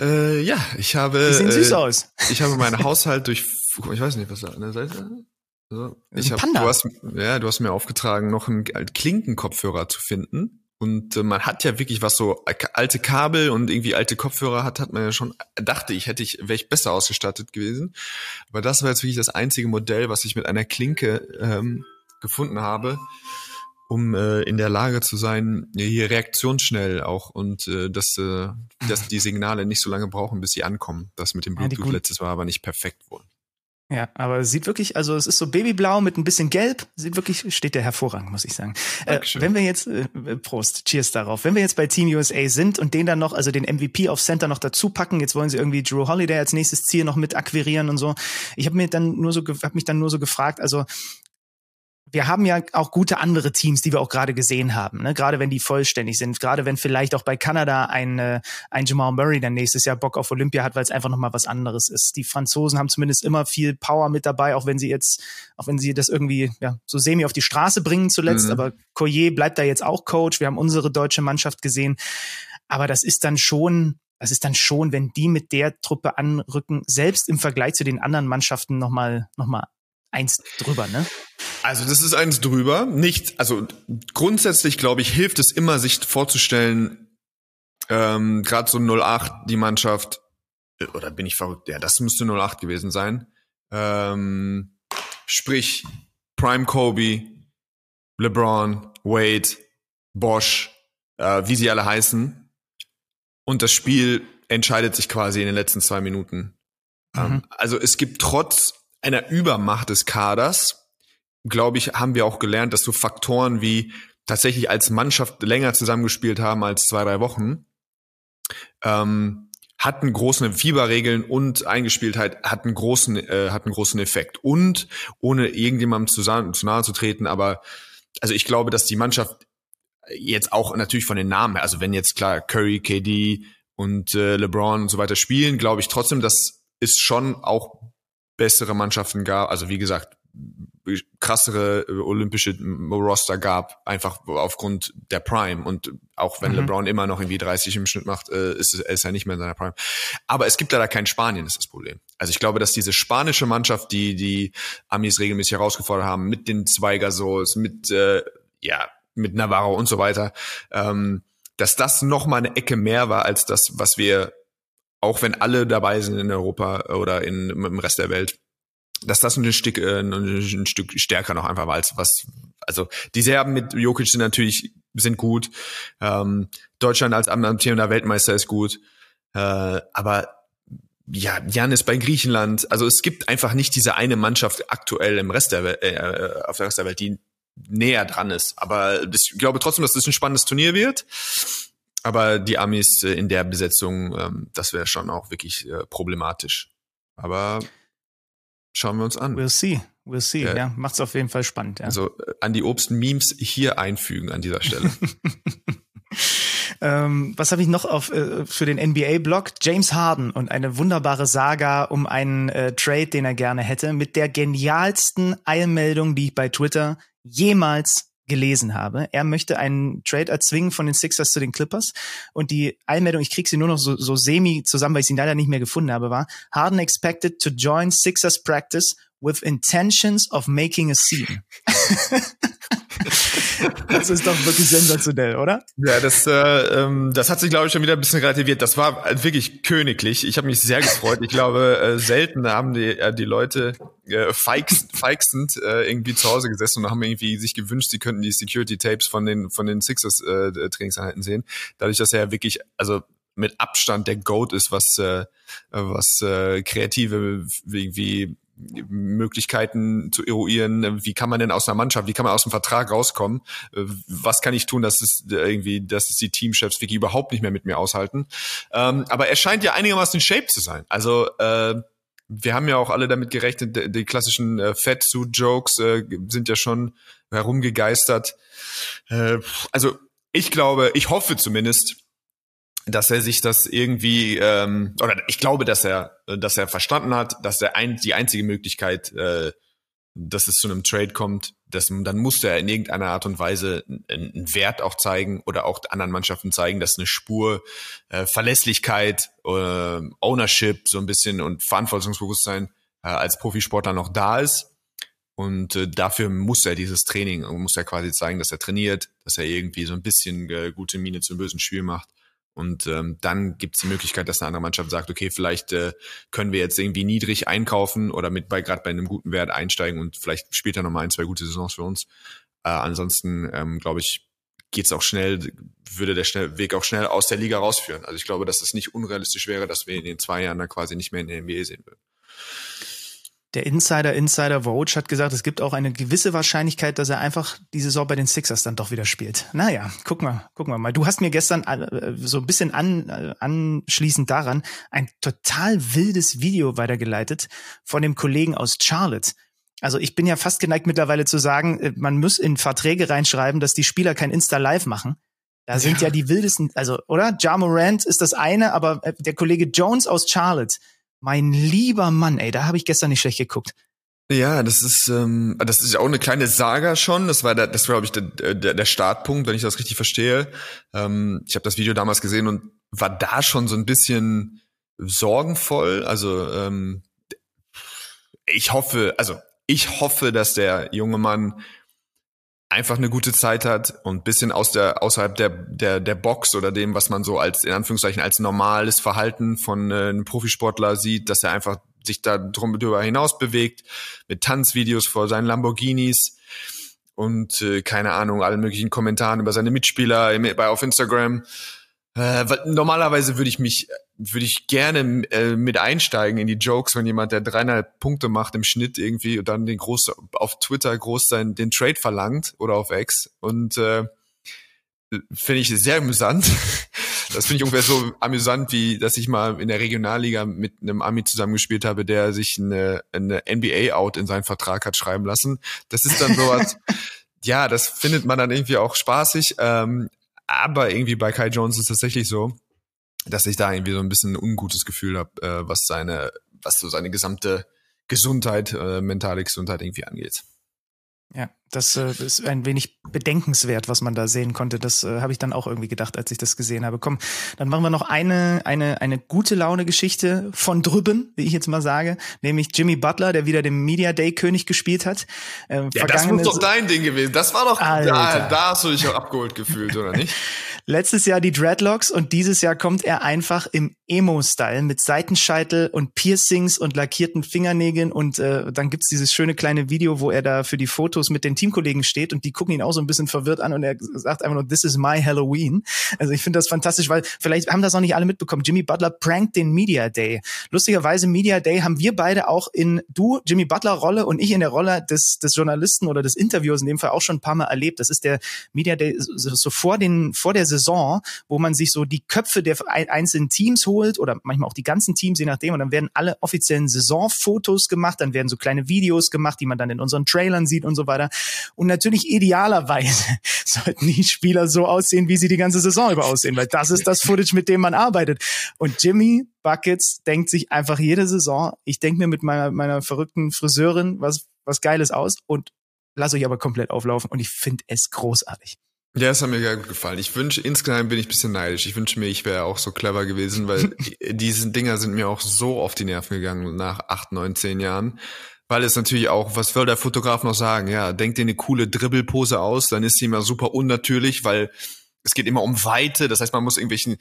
Äh, ja, ich habe. Die sehen süß äh, aus. Ich habe meinen Haushalt durch, ich weiß nicht, was da an der Seite also, ich hab, du hast, ja, du hast mir aufgetragen, noch einen Klinkenkopfhörer zu finden. Und äh, man hat ja wirklich was so alte Kabel und irgendwie alte Kopfhörer hat, hat man ja schon, dachte ich, hätte ich, wäre ich besser ausgestattet gewesen. Aber das war jetzt wirklich das einzige Modell, was ich mit einer Klinke ähm, gefunden habe, um äh, in der Lage zu sein, hier reaktionsschnell auch und äh, dass, äh, dass die Signale nicht so lange brauchen, bis sie ankommen. Das mit dem Bluetooth ja, letztes war aber nicht perfekt wohl. Ja, aber es sieht wirklich, also es ist so babyblau mit ein bisschen gelb, sieht wirklich, steht der hervorragend, muss ich sagen. Äh, wenn wir jetzt, äh, Prost, Cheers darauf, wenn wir jetzt bei Team USA sind und den dann noch, also den MVP auf Center noch dazu packen, jetzt wollen sie irgendwie Drew Holiday als nächstes Ziel noch mit akquirieren und so. Ich habe mir dann nur so, habe mich dann nur so gefragt, also wir haben ja auch gute andere Teams, die wir auch gerade gesehen haben, ne? gerade wenn die vollständig sind, gerade wenn vielleicht auch bei Kanada ein, äh, ein Jamal Murray dann nächstes Jahr Bock auf Olympia hat, weil es einfach nochmal was anderes ist. Die Franzosen haben zumindest immer viel Power mit dabei, auch wenn sie jetzt, auch wenn sie das irgendwie ja, so semi auf die Straße bringen zuletzt, mhm. aber Collier bleibt da jetzt auch Coach, wir haben unsere deutsche Mannschaft gesehen, aber das ist dann schon, das ist dann schon, wenn die mit der Truppe anrücken, selbst im Vergleich zu den anderen Mannschaften nochmal noch mal eins drüber, ne? Also das ist eins drüber. Nicht, also grundsätzlich glaube ich, hilft es immer, sich vorzustellen, ähm, gerade so 08, die Mannschaft, äh, oder bin ich verrückt? Ja, das müsste 08 gewesen sein. Ähm, sprich, Prime Kobe, LeBron, Wade, Bosch, äh, wie sie alle heißen. Und das Spiel entscheidet sich quasi in den letzten zwei Minuten. Ähm, mhm. Ähm, also es gibt trotz einer Übermacht des Kaders, glaube ich, haben wir auch gelernt, dass so Faktoren wie tatsächlich als Mannschaft länger zusammengespielt haben als zwei, drei Wochen, ähm, hatten große Fieberregeln und Eingespieltheit hatten großen, äh, hatten großen Effekt. Und ohne irgendjemandem zu, zu nahe zu treten, aber also ich glaube, dass die Mannschaft jetzt auch natürlich von den Namen her, also wenn jetzt klar Curry, KD und äh, LeBron und so weiter spielen, glaube ich trotzdem, dass es schon auch bessere Mannschaften gab. Also wie gesagt, krassere äh, olympische Roster gab, einfach aufgrund der Prime. Und auch wenn mhm. LeBron immer noch irgendwie 30 im Schnitt macht, äh, ist, er ist er nicht mehr in seiner Prime. Aber es gibt leider kein Spanien, ist das Problem. Also ich glaube, dass diese spanische Mannschaft, die die Amis regelmäßig herausgefordert haben, mit den Zweigasols, mit äh, ja mit Navarro und so weiter, ähm, dass das noch mal eine Ecke mehr war als das, was wir, auch wenn alle dabei sind in Europa oder in, im Rest der Welt, dass das ein Stück, äh, ein Stück stärker noch einfach war als was. Also die Serben mit Jokic sind natürlich sind gut. Ähm, Deutschland als amtierender Weltmeister ist gut. Äh, aber ja, Jan ist bei Griechenland. Also es gibt einfach nicht diese eine Mannschaft aktuell im Rest der Welt, äh, auf der Rest der Welt, die näher dran ist. Aber ich glaube trotzdem, dass das ein spannendes Turnier wird. Aber die Amis äh, in der Besetzung, ähm, das wäre schon auch wirklich äh, problematisch. Aber schauen wir uns an. We'll see. We'll see. Ja, ja macht's auf jeden Fall spannend. Ja. Also äh, an die Obst-Memes hier einfügen an dieser Stelle. ähm, was habe ich noch auf äh, für den NBA-Blog? James Harden und eine wunderbare Saga um einen äh, Trade, den er gerne hätte, mit der genialsten Eilmeldung, die ich bei Twitter jemals gelesen habe. Er möchte einen Trade erzwingen von den Sixers zu den Clippers. Und die Einmeldung, ich krieg sie nur noch so, so semi zusammen, weil ich sie leider nicht mehr gefunden habe, war Harden expected to join Sixers practice with intentions of making a scene. das ist doch wirklich sensationell, oder? Ja, das, äh, ähm, das hat sich, glaube ich, schon wieder ein bisschen relativiert. Das war wirklich königlich. Ich habe mich sehr gefreut. Ich glaube, äh, selten haben die, äh, die Leute äh, feigst, feigstend äh, irgendwie zu Hause gesessen und haben irgendwie sich gewünscht, sie könnten die Security-Tapes von den, von den Sixers äh, sehen. Dadurch, dass er ja wirklich, also mit Abstand der Goat ist, was äh, was äh, kreative irgendwie Möglichkeiten zu eruieren, wie kann man denn aus einer Mannschaft, wie kann man aus dem Vertrag rauskommen, was kann ich tun, dass es irgendwie, dass es die Teamchefs wirklich überhaupt nicht mehr mit mir aushalten. Ähm, aber er scheint ja einigermaßen in Shape zu sein. Also äh, wir haben ja auch alle damit gerechnet, die klassischen äh, Fat-Suit-Jokes äh, sind ja schon herumgegeistert. Äh, also ich glaube, ich hoffe zumindest, dass er sich das irgendwie ähm, oder ich glaube, dass er dass er verstanden hat, dass er ein, die einzige Möglichkeit, äh, dass es zu einem Trade kommt, dass dann musste er in irgendeiner Art und Weise einen Wert auch zeigen oder auch anderen Mannschaften zeigen, dass eine Spur äh, Verlässlichkeit, äh, Ownership so ein bisschen und Verantwortungsbewusstsein äh, als Profisportler noch da ist. Und äh, dafür muss er dieses Training, muss er quasi zeigen, dass er trainiert, dass er irgendwie so ein bisschen äh, gute Miene zum bösen Spiel macht. Und ähm, dann gibt es die Möglichkeit, dass eine andere Mannschaft sagt, okay, vielleicht äh, können wir jetzt irgendwie niedrig einkaufen oder mit bei gerade bei einem guten Wert einsteigen und vielleicht spielt er nochmal ein, zwei gute Saisons für uns. Äh, ansonsten ähm, glaube ich, geht's auch schnell, würde der schnell, Weg auch schnell aus der Liga rausführen. Also ich glaube, dass es nicht unrealistisch wäre, dass wir in den zwei Jahren dann quasi nicht mehr in der NBA sehen würden der Insider, Insider Vogue hat gesagt, es gibt auch eine gewisse Wahrscheinlichkeit, dass er einfach die Saison bei den Sixers dann doch wieder spielt. Naja, gucken wir, gucken wir mal. Du hast mir gestern äh, so ein bisschen an, äh, anschließend daran ein total wildes Video weitergeleitet von dem Kollegen aus Charlotte. Also ich bin ja fast geneigt mittlerweile zu sagen, äh, man muss in Verträge reinschreiben, dass die Spieler kein Insta-Live machen. Da sind ja. ja die wildesten, also, oder? Ja Morant ist das eine, aber der Kollege Jones aus Charlotte, mein lieber Mann, ey, da habe ich gestern nicht schlecht geguckt. Ja, das ist ähm, das ist auch eine kleine Saga schon. Das war der, das war glaube ich der, der, der Startpunkt, wenn ich das richtig verstehe. Ähm, ich habe das Video damals gesehen und war da schon so ein bisschen sorgenvoll. Also ähm, ich hoffe, also ich hoffe, dass der junge Mann einfach eine gute Zeit hat und bisschen aus der außerhalb der der der Box oder dem, was man so als in Anführungszeichen als normales Verhalten von äh, einem Profisportler sieht, dass er einfach sich da drum drüber hinaus bewegt mit Tanzvideos vor seinen Lamborghinis und äh, keine Ahnung allen möglichen Kommentaren über seine Mitspieler bei auf Instagram. Äh, normalerweise würde ich mich würde ich gerne äh, mit einsteigen in die Jokes, wenn jemand, der dreieinhalb Punkte macht im Schnitt irgendwie und dann den groß auf Twitter groß sein, den Trade verlangt oder auf X und äh, finde ich sehr amüsant. Das finde ich ungefähr so amüsant, wie dass ich mal in der Regionalliga mit einem Ami zusammengespielt habe, der sich eine, eine NBA-Out in seinen Vertrag hat schreiben lassen. Das ist dann sowas, ja, das findet man dann irgendwie auch spaßig. Ähm, aber irgendwie bei Kai Jones ist es tatsächlich so, dass ich da irgendwie so ein bisschen ein ungutes Gefühl habe, äh, was seine, was so seine gesamte Gesundheit, äh, mentale Gesundheit irgendwie angeht. Ja, das äh, ist ein wenig bedenkenswert, was man da sehen konnte. Das äh, habe ich dann auch irgendwie gedacht, als ich das gesehen habe. Komm, dann machen wir noch eine eine eine gute Laune Geschichte von drüben, wie ich jetzt mal sage, nämlich Jimmy Butler, der wieder den Media Day König gespielt hat. Äh, ja, das muss doch dein Ding gewesen. Das war doch da, da hast du dich auch abgeholt gefühlt, oder nicht? Letztes Jahr die Dreadlocks und dieses Jahr kommt er einfach im Emo-Style mit Seitenscheitel und Piercings und lackierten Fingernägeln und äh, dann gibt's dieses schöne kleine Video, wo er da für die Fotos mit den Teamkollegen steht und die gucken ihn auch so ein bisschen verwirrt an und er sagt einfach nur, this is my Halloween. Also ich finde das fantastisch, weil vielleicht haben das noch nicht alle mitbekommen. Jimmy Butler prankt den Media Day. Lustigerweise Media Day haben wir beide auch in du, Jimmy Butler Rolle und ich in der Rolle des, des Journalisten oder des Interviewers in dem Fall auch schon ein paar Mal erlebt. Das ist der Media Day so, so vor den, vor der Saison, wo man sich so die Köpfe der einzelnen Teams holt oder manchmal auch die ganzen Teams, je nachdem. Und dann werden alle offiziellen Saisonfotos gemacht, dann werden so kleine Videos gemacht, die man dann in unseren Trailern sieht und so weiter. Und natürlich idealerweise sollten die Spieler so aussehen, wie sie die ganze Saison über aussehen, weil das ist das Footage, mit dem man arbeitet. Und Jimmy Buckets denkt sich einfach jede Saison, ich denke mir mit meiner, meiner verrückten Friseurin was, was Geiles aus und lass euch aber komplett auflaufen und ich finde es großartig. Ja, es hat mir sehr gut gefallen. Ich wünsche, insgeheim bin ich ein bisschen neidisch. Ich wünsche mir, ich wäre auch so clever gewesen, weil diese Dinger sind mir auch so auf die Nerven gegangen nach acht, neun, zehn Jahren. Weil es natürlich auch, was will der Fotograf noch sagen? Ja, denkt dir eine coole Dribbelpose aus, dann ist sie immer super unnatürlich, weil es geht immer um Weite. Das heißt, man muss irgendwelchen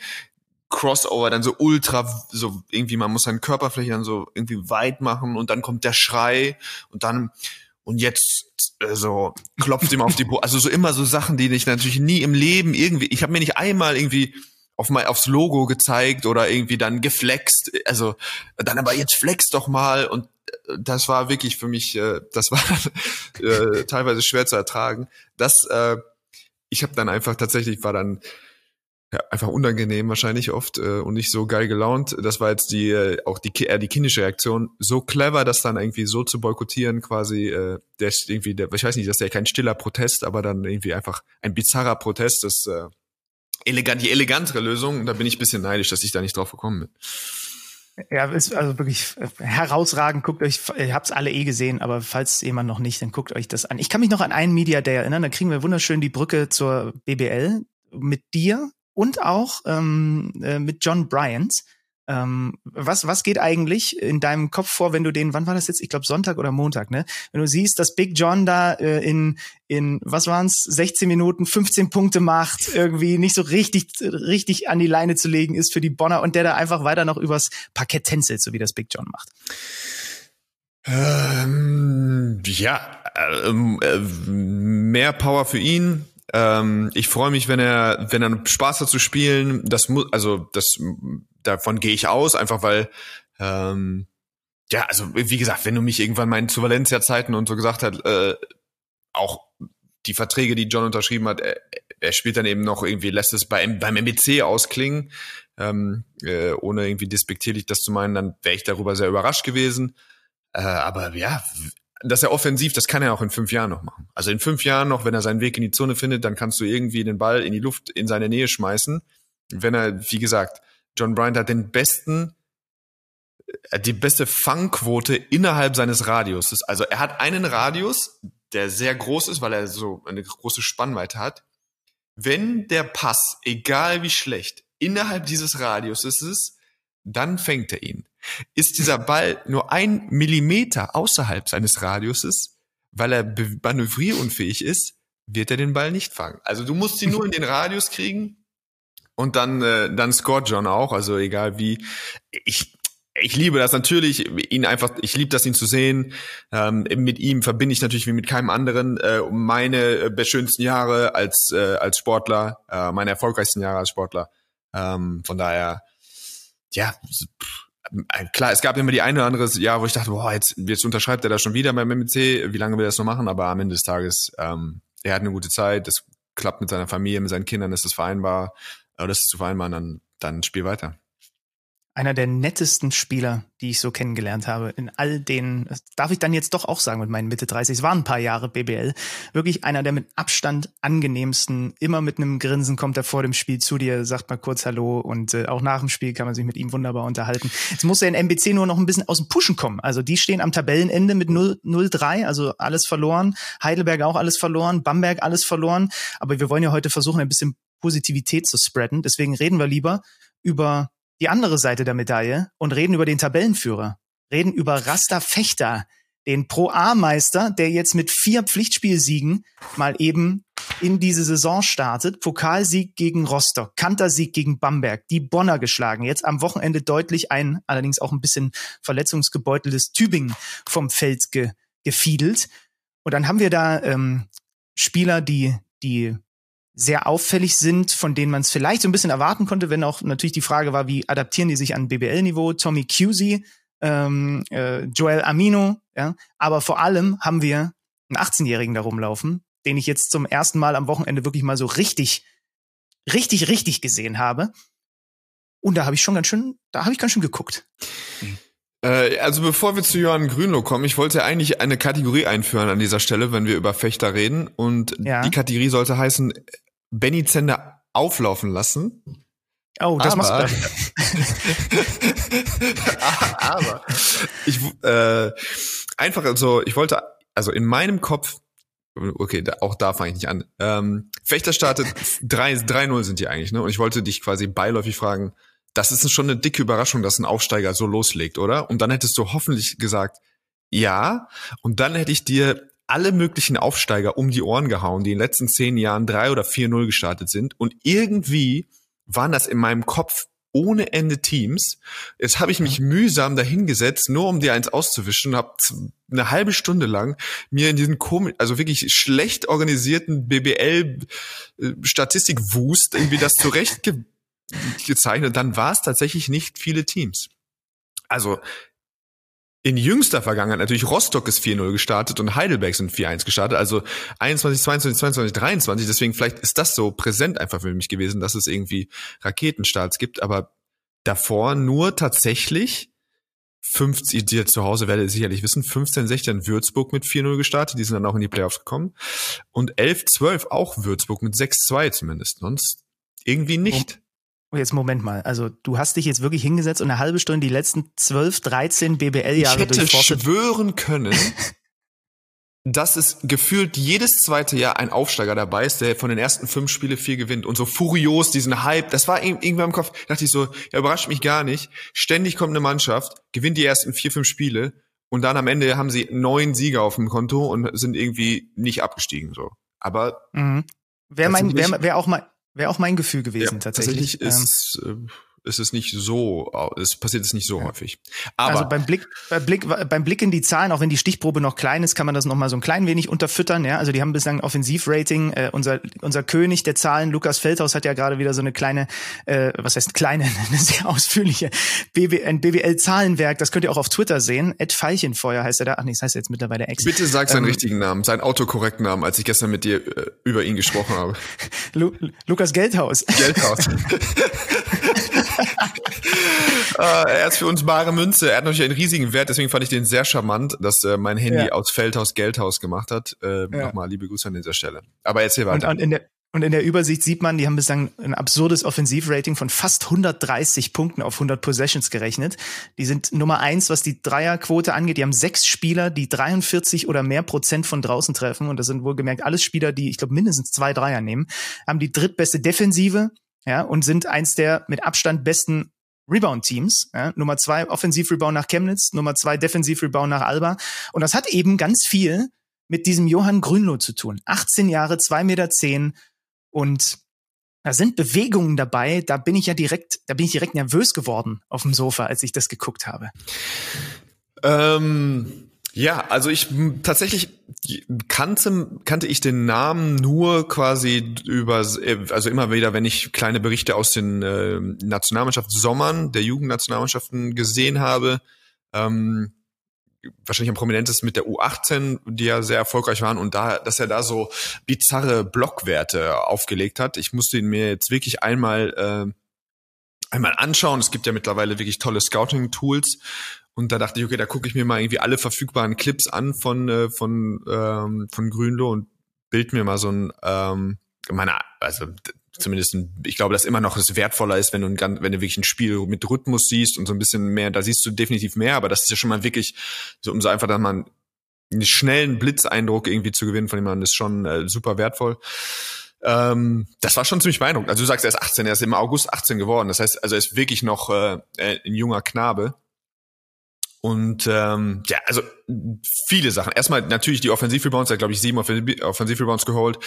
Crossover dann so ultra, so irgendwie, man muss seine Körperfläche dann so irgendwie weit machen und dann kommt der Schrei und dann und jetzt äh, so klopft ihm auf die Bo also so immer so Sachen, die ich natürlich nie im Leben irgendwie, ich habe mir nicht einmal irgendwie auf mein, aufs Logo gezeigt oder irgendwie dann geflext, also dann aber jetzt flex doch mal und das war wirklich für mich, äh, das war äh, teilweise schwer zu ertragen. Das, äh, ich habe dann einfach tatsächlich war dann ja, einfach unangenehm wahrscheinlich oft äh, und nicht so geil gelaunt. Das war jetzt die äh, auch die eher die kindische Reaktion. So clever, das dann irgendwie so zu boykottieren, quasi äh, der ist irgendwie, der, ich weiß nicht, das ist ja kein stiller Protest, aber dann irgendwie einfach ein bizarrer Protest. Das äh, elegant, die elegantere Lösung. Und da bin ich bisschen neidisch, dass ich da nicht drauf gekommen bin. Ja, ist also wirklich herausragend. Guckt euch, ihr habt's alle eh gesehen, aber falls jemand noch nicht, dann guckt euch das an. Ich kann mich noch an einen Media Day erinnern, da kriegen wir wunderschön die Brücke zur BBL mit dir, und auch ähm, äh, mit John Bryant. Ähm, was, was geht eigentlich in deinem Kopf vor, wenn du den, wann war das jetzt? Ich glaube Sonntag oder Montag, ne? Wenn du siehst, dass Big John da äh, in, in, was waren's, 16 Minuten 15 Punkte macht, irgendwie nicht so richtig, richtig an die Leine zu legen ist für die Bonner und der da einfach weiter noch übers Parkett tänzelt, so wie das Big John macht. Ähm, ja, ähm, äh, mehr Power für ihn, ähm, ich freue mich, wenn er, wenn er Spaß hat zu spielen. Das muss, also das, davon gehe ich aus, einfach weil, ähm, ja, also wie gesagt, wenn du mich irgendwann meinen zu Valencia-Zeiten und so gesagt hat, äh, auch die Verträge, die John unterschrieben hat, er, er spielt dann eben noch irgendwie, lässt es bei, beim MBC ausklingen, ähm, äh, ohne irgendwie despektierlich das zu meinen, dann wäre ich darüber sehr überrascht gewesen. Äh, aber ja, dass er offensiv, das kann er auch in fünf Jahren noch machen. Also in fünf Jahren noch, wenn er seinen Weg in die Zone findet, dann kannst du irgendwie den Ball in die Luft in seine Nähe schmeißen. Wenn er, wie gesagt, John Bryant hat den besten, äh, die beste Fangquote innerhalb seines Radiuses. Also er hat einen Radius, der sehr groß ist, weil er so eine große Spannweite hat. Wenn der Pass, egal wie schlecht, innerhalb dieses Radiuses ist, dann fängt er ihn. Ist dieser Ball nur ein Millimeter außerhalb seines Radiuses, weil er manövrierunfähig ist, wird er den Ball nicht fangen. Also du musst ihn nur in den Radius kriegen und dann äh, dann scoret John auch. Also egal wie. Ich ich liebe das natürlich, ihn einfach, ich liebe das, ihn zu sehen. Ähm, mit ihm verbinde ich natürlich wie mit keinem anderen äh, meine äh, schönsten Jahre als äh, als Sportler, äh, meine erfolgreichsten Jahre als Sportler. Ähm, von daher, ja, pff, klar, es gab immer die eine oder andere Jahr, wo ich dachte, boah, jetzt, jetzt unterschreibt er da schon wieder beim MMC, wie lange will er das noch machen? Aber am Ende des Tages, ähm, er hat eine gute Zeit, das klappt mit seiner Familie, mit seinen Kindern, ist das vereinbar, oder das ist zu vereinbaren, dann, dann spiel weiter. einer der nettesten Spieler, die ich so kennengelernt habe. In all den, darf ich dann jetzt doch auch sagen mit meinen Mitte 30, es waren ein paar Jahre BBL. Wirklich einer der mit Abstand angenehmsten, immer mit einem Grinsen kommt er vor dem Spiel zu dir, sagt mal kurz Hallo und äh, auch nach dem Spiel kann man sich mit ihm wunderbar unterhalten. Jetzt muss er in MBC nur noch ein bisschen aus dem Pushen kommen. Also die stehen am Tabellenende mit 0-3, also alles verloren. Heidelberg auch alles verloren, Bamberg alles verloren. Aber wir wollen ja heute versuchen, ein bisschen Positivität zu spreaden. Deswegen reden wir lieber über die andere Seite der Medaille und reden über den Tabellenführer. Reden über Rasta Fechter, den Pro-A-Meister, der jetzt mit vier Pflichtspielsiegen mal eben in diese Saison startet. Pokalsieg gegen Rostock, Kantersieg gegen Bamberg, die Bonner geschlagen. Jetzt am Wochenende deutlich ein, allerdings auch ein bisschen verletzungsgebeuteltes Tübingen vom Feld ge gefiedelt. Und dann haben wir da ähm, Spieler, die die sehr auffällig sind, von denen man es vielleicht so ein bisschen erwarten konnte, wenn auch natürlich die Frage war, wie adaptieren die sich an BBL-Niveau? Tommy Cusey, ähm, äh, Joel Amino, ja. Aber vor allem haben wir einen 18-Jährigen da rumlaufen, den ich jetzt zum ersten Mal am Wochenende wirklich mal so richtig, richtig, richtig gesehen habe. Und da habe ich schon ganz schön, da habe ich ganz schön geguckt. Äh, also bevor wir zu Johann Grünloh kommen, ich wollte eigentlich eine Kategorie einführen an dieser Stelle, wenn wir über Fechter reden. Und ja. die Kategorie sollte heißen Benny Zender auflaufen lassen. Oh, das aber, machst du. aber ich äh, einfach also ich wollte also in meinem Kopf okay, da, auch da fange ich nicht an. Ähm, Fechter startet 3-0 sind die eigentlich, ne? Und ich wollte dich quasi beiläufig fragen, das ist schon eine dicke Überraschung, dass ein Aufsteiger so loslegt, oder? Und dann hättest du hoffentlich gesagt, ja. Und dann hätte ich dir alle möglichen Aufsteiger um die Ohren gehauen, die in den letzten zehn Jahren drei oder vier null gestartet sind. Und irgendwie waren das in meinem Kopf ohne Ende Teams. Jetzt habe ich mich mühsam dahingesetzt, nur um dir eins auszuwischen, habe eine halbe Stunde lang mir in diesen komischen, also wirklich schlecht organisierten BBL äh, Statistikwust irgendwie das zurecht ge gezeichnet. Dann war es tatsächlich nicht viele Teams. Also in jüngster Vergangenheit natürlich Rostock ist 4-0 gestartet und Heidelberg sind 4-1 gestartet, also 21, 22, 22, 23. Deswegen vielleicht ist das so präsent einfach für mich gewesen, dass es irgendwie Raketenstarts gibt, aber davor nur tatsächlich 50, die zu Hause werdet ihr sicherlich wissen, 15, 16 Würzburg mit 4-0 gestartet, die sind dann auch in die Playoffs gekommen und 11, 12 auch Würzburg mit 6-2 zumindest, sonst irgendwie nicht. Oh, jetzt Moment mal. Also du hast dich jetzt wirklich hingesetzt und eine halbe Stunde die letzten 12, 13 BBL-Jahre Ich hätte schwören können, dass es gefühlt jedes zweite Jahr ein Aufsteiger dabei ist, der von den ersten fünf Spiele vier gewinnt und so furios diesen Hype. Das war irgendwie im Kopf. Da dachte ich so, ja, überrascht mich gar nicht. Ständig kommt eine Mannschaft, gewinnt die ersten vier, fünf Spiele und dann am Ende haben sie neun Sieger auf dem Konto und sind irgendwie nicht abgestiegen, so. Aber. Mhm. Wer mein, wer, wer auch mal, Wäre auch mein Gefühl gewesen, ja, tatsächlich. Tatsächlich ist, ähm, ist es nicht so, es passiert es nicht so ja. häufig. Aber also beim Blick, beim Blick, beim Blick in die Zahlen, auch wenn die Stichprobe noch klein ist, kann man das noch mal so ein klein wenig unterfüttern. Ja, also die haben bislang ein Offensivrating. Äh, unser unser König der Zahlen, Lukas Feldhaus, hat ja gerade wieder so eine kleine, äh, was heißt kleine, eine sehr ausführliche BW, ein BWL-Zahlenwerk. Das könnt ihr auch auf Twitter sehen. Ed Feilchenfeuer heißt er da. Ach nee, das heißt jetzt mittlerweile Ex. Bitte sag seinen ähm, richtigen Namen, seinen autokorrekten Namen, als ich gestern mit dir äh, über ihn gesprochen habe. Lu Lukas Geldhaus. Geldhaus. äh, er ist für uns bare Münze. Er hat natürlich einen riesigen Wert, deswegen fand ich den sehr charmant, dass äh, mein Handy ja. aus Feldhaus Geldhaus gemacht hat. Äh, ja. Nochmal liebe Grüße an dieser Stelle. Aber erzähl weiter. Und, und in der und in der Übersicht sieht man, die haben bislang ein absurdes Offensivrating von fast 130 Punkten auf 100 Possessions gerechnet. Die sind Nummer eins, was die Dreierquote angeht. Die haben sechs Spieler, die 43 oder mehr Prozent von draußen treffen. Und das sind wohlgemerkt alles Spieler, die, ich glaube, mindestens zwei Dreier nehmen. Haben die drittbeste Defensive, ja, und sind eins der mit Abstand besten Rebound-Teams. Ja, Nummer zwei Offensiv-Rebound nach Chemnitz, Nummer zwei Defensiv-Rebound nach Alba. Und das hat eben ganz viel mit diesem Johann Grünloh zu tun. 18 Jahre, zwei Meter zehn und da sind Bewegungen dabei, da bin ich ja direkt, da bin ich direkt nervös geworden auf dem Sofa, als ich das geguckt habe. Ähm, ja, also ich tatsächlich kannte, kannte ich den Namen nur quasi über, also immer wieder, wenn ich kleine Berichte aus den äh, Nationalmannschaftssommern der Jugendnationalmannschaften gesehen habe, ähm, wahrscheinlich am prominentesten mit der U18, die ja sehr erfolgreich waren und da, dass er da so bizarre Blockwerte aufgelegt hat. Ich musste ihn mir jetzt wirklich einmal äh, einmal anschauen. Es gibt ja mittlerweile wirklich tolle Scouting-Tools. Und da dachte ich, okay, da gucke ich mir mal irgendwie alle verfügbaren Clips an von, äh, von, ähm, von Grünlo und bild mir mal so ein, ähm, meine, also zumindest, ein, ich glaube, dass immer noch es wertvoller ist, wenn du, ein, wenn du wirklich ein Spiel mit Rhythmus siehst und so ein bisschen mehr, da siehst du definitiv mehr, aber das ist ja schon mal wirklich, so um so einfach, dass man einen schnellen Blitzeindruck irgendwie zu gewinnen von jemandem, ist schon äh, super wertvoll. Ähm, das war schon ziemlich beeindruckend. Also du sagst, er ist 18, er ist im August 18 geworden. Das heißt, also er ist wirklich noch äh, äh, ein junger Knabe. Und ähm, ja, also viele Sachen. Erstmal natürlich die Offensivrebounds, er hat, glaube ich, sieben Offensivrebounds geholt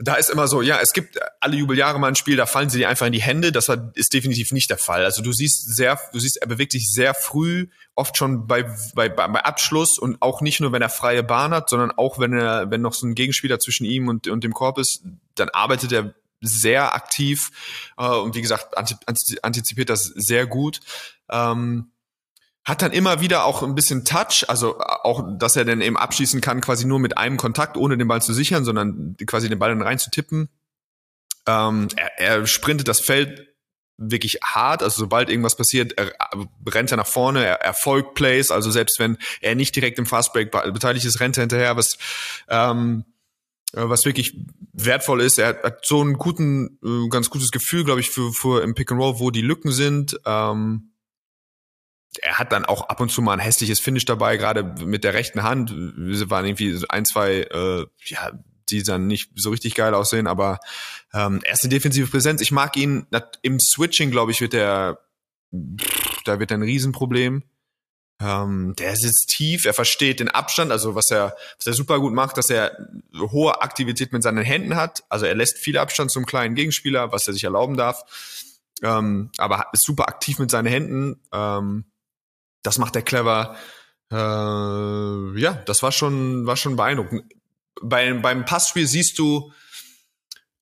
da ist immer so, ja, es gibt alle Jubeljahre mal ein Spiel, da fallen sie dir einfach in die Hände. Das ist definitiv nicht der Fall. Also du siehst sehr, du siehst, er bewegt sich sehr früh, oft schon bei, bei, bei Abschluss und auch nicht nur, wenn er freie Bahn hat, sondern auch wenn er, wenn noch so ein Gegenspieler zwischen ihm und, und dem Korb ist, dann arbeitet er sehr aktiv äh, und wie gesagt, antizipiert das sehr gut. Ähm, hat dann immer wieder auch ein bisschen Touch, also auch, dass er dann eben abschließen kann, quasi nur mit einem Kontakt, ohne den Ball zu sichern, sondern quasi den Ball dann rein zu tippen. Ähm, er, er sprintet das Feld wirklich hart, also sobald irgendwas passiert, er, rennt er nach vorne, er erfolgt Plays, also selbst wenn er nicht direkt im Fastbreak beteiligt ist, rennt er hinterher, was ähm, was wirklich wertvoll ist. Er hat, so einen guten, äh, ganz gutes Gefühl, glaube ich, für, für im Pick and Roll, wo die Lücken sind. Ähm, er hat dann auch ab und zu mal ein hässliches Finish dabei, gerade mit der rechten Hand. Wir waren irgendwie ein, zwei, äh, ja, die dann nicht so richtig geil aussehen, aber ähm, erste defensive Präsenz. Ich mag ihn im Switching, glaube ich, wird der, da wird er ein Riesenproblem. Ähm, der sitzt tief, er versteht den Abstand, also was er, was er super gut macht, dass er hohe Aktivität mit seinen Händen hat. Also er lässt viel Abstand zum kleinen Gegenspieler, was er sich erlauben darf. Ähm, aber ist super aktiv mit seinen Händen. Ähm, das macht er clever. Äh, ja, das war schon, war schon beeindruckend. Bei, beim Passspiel siehst du,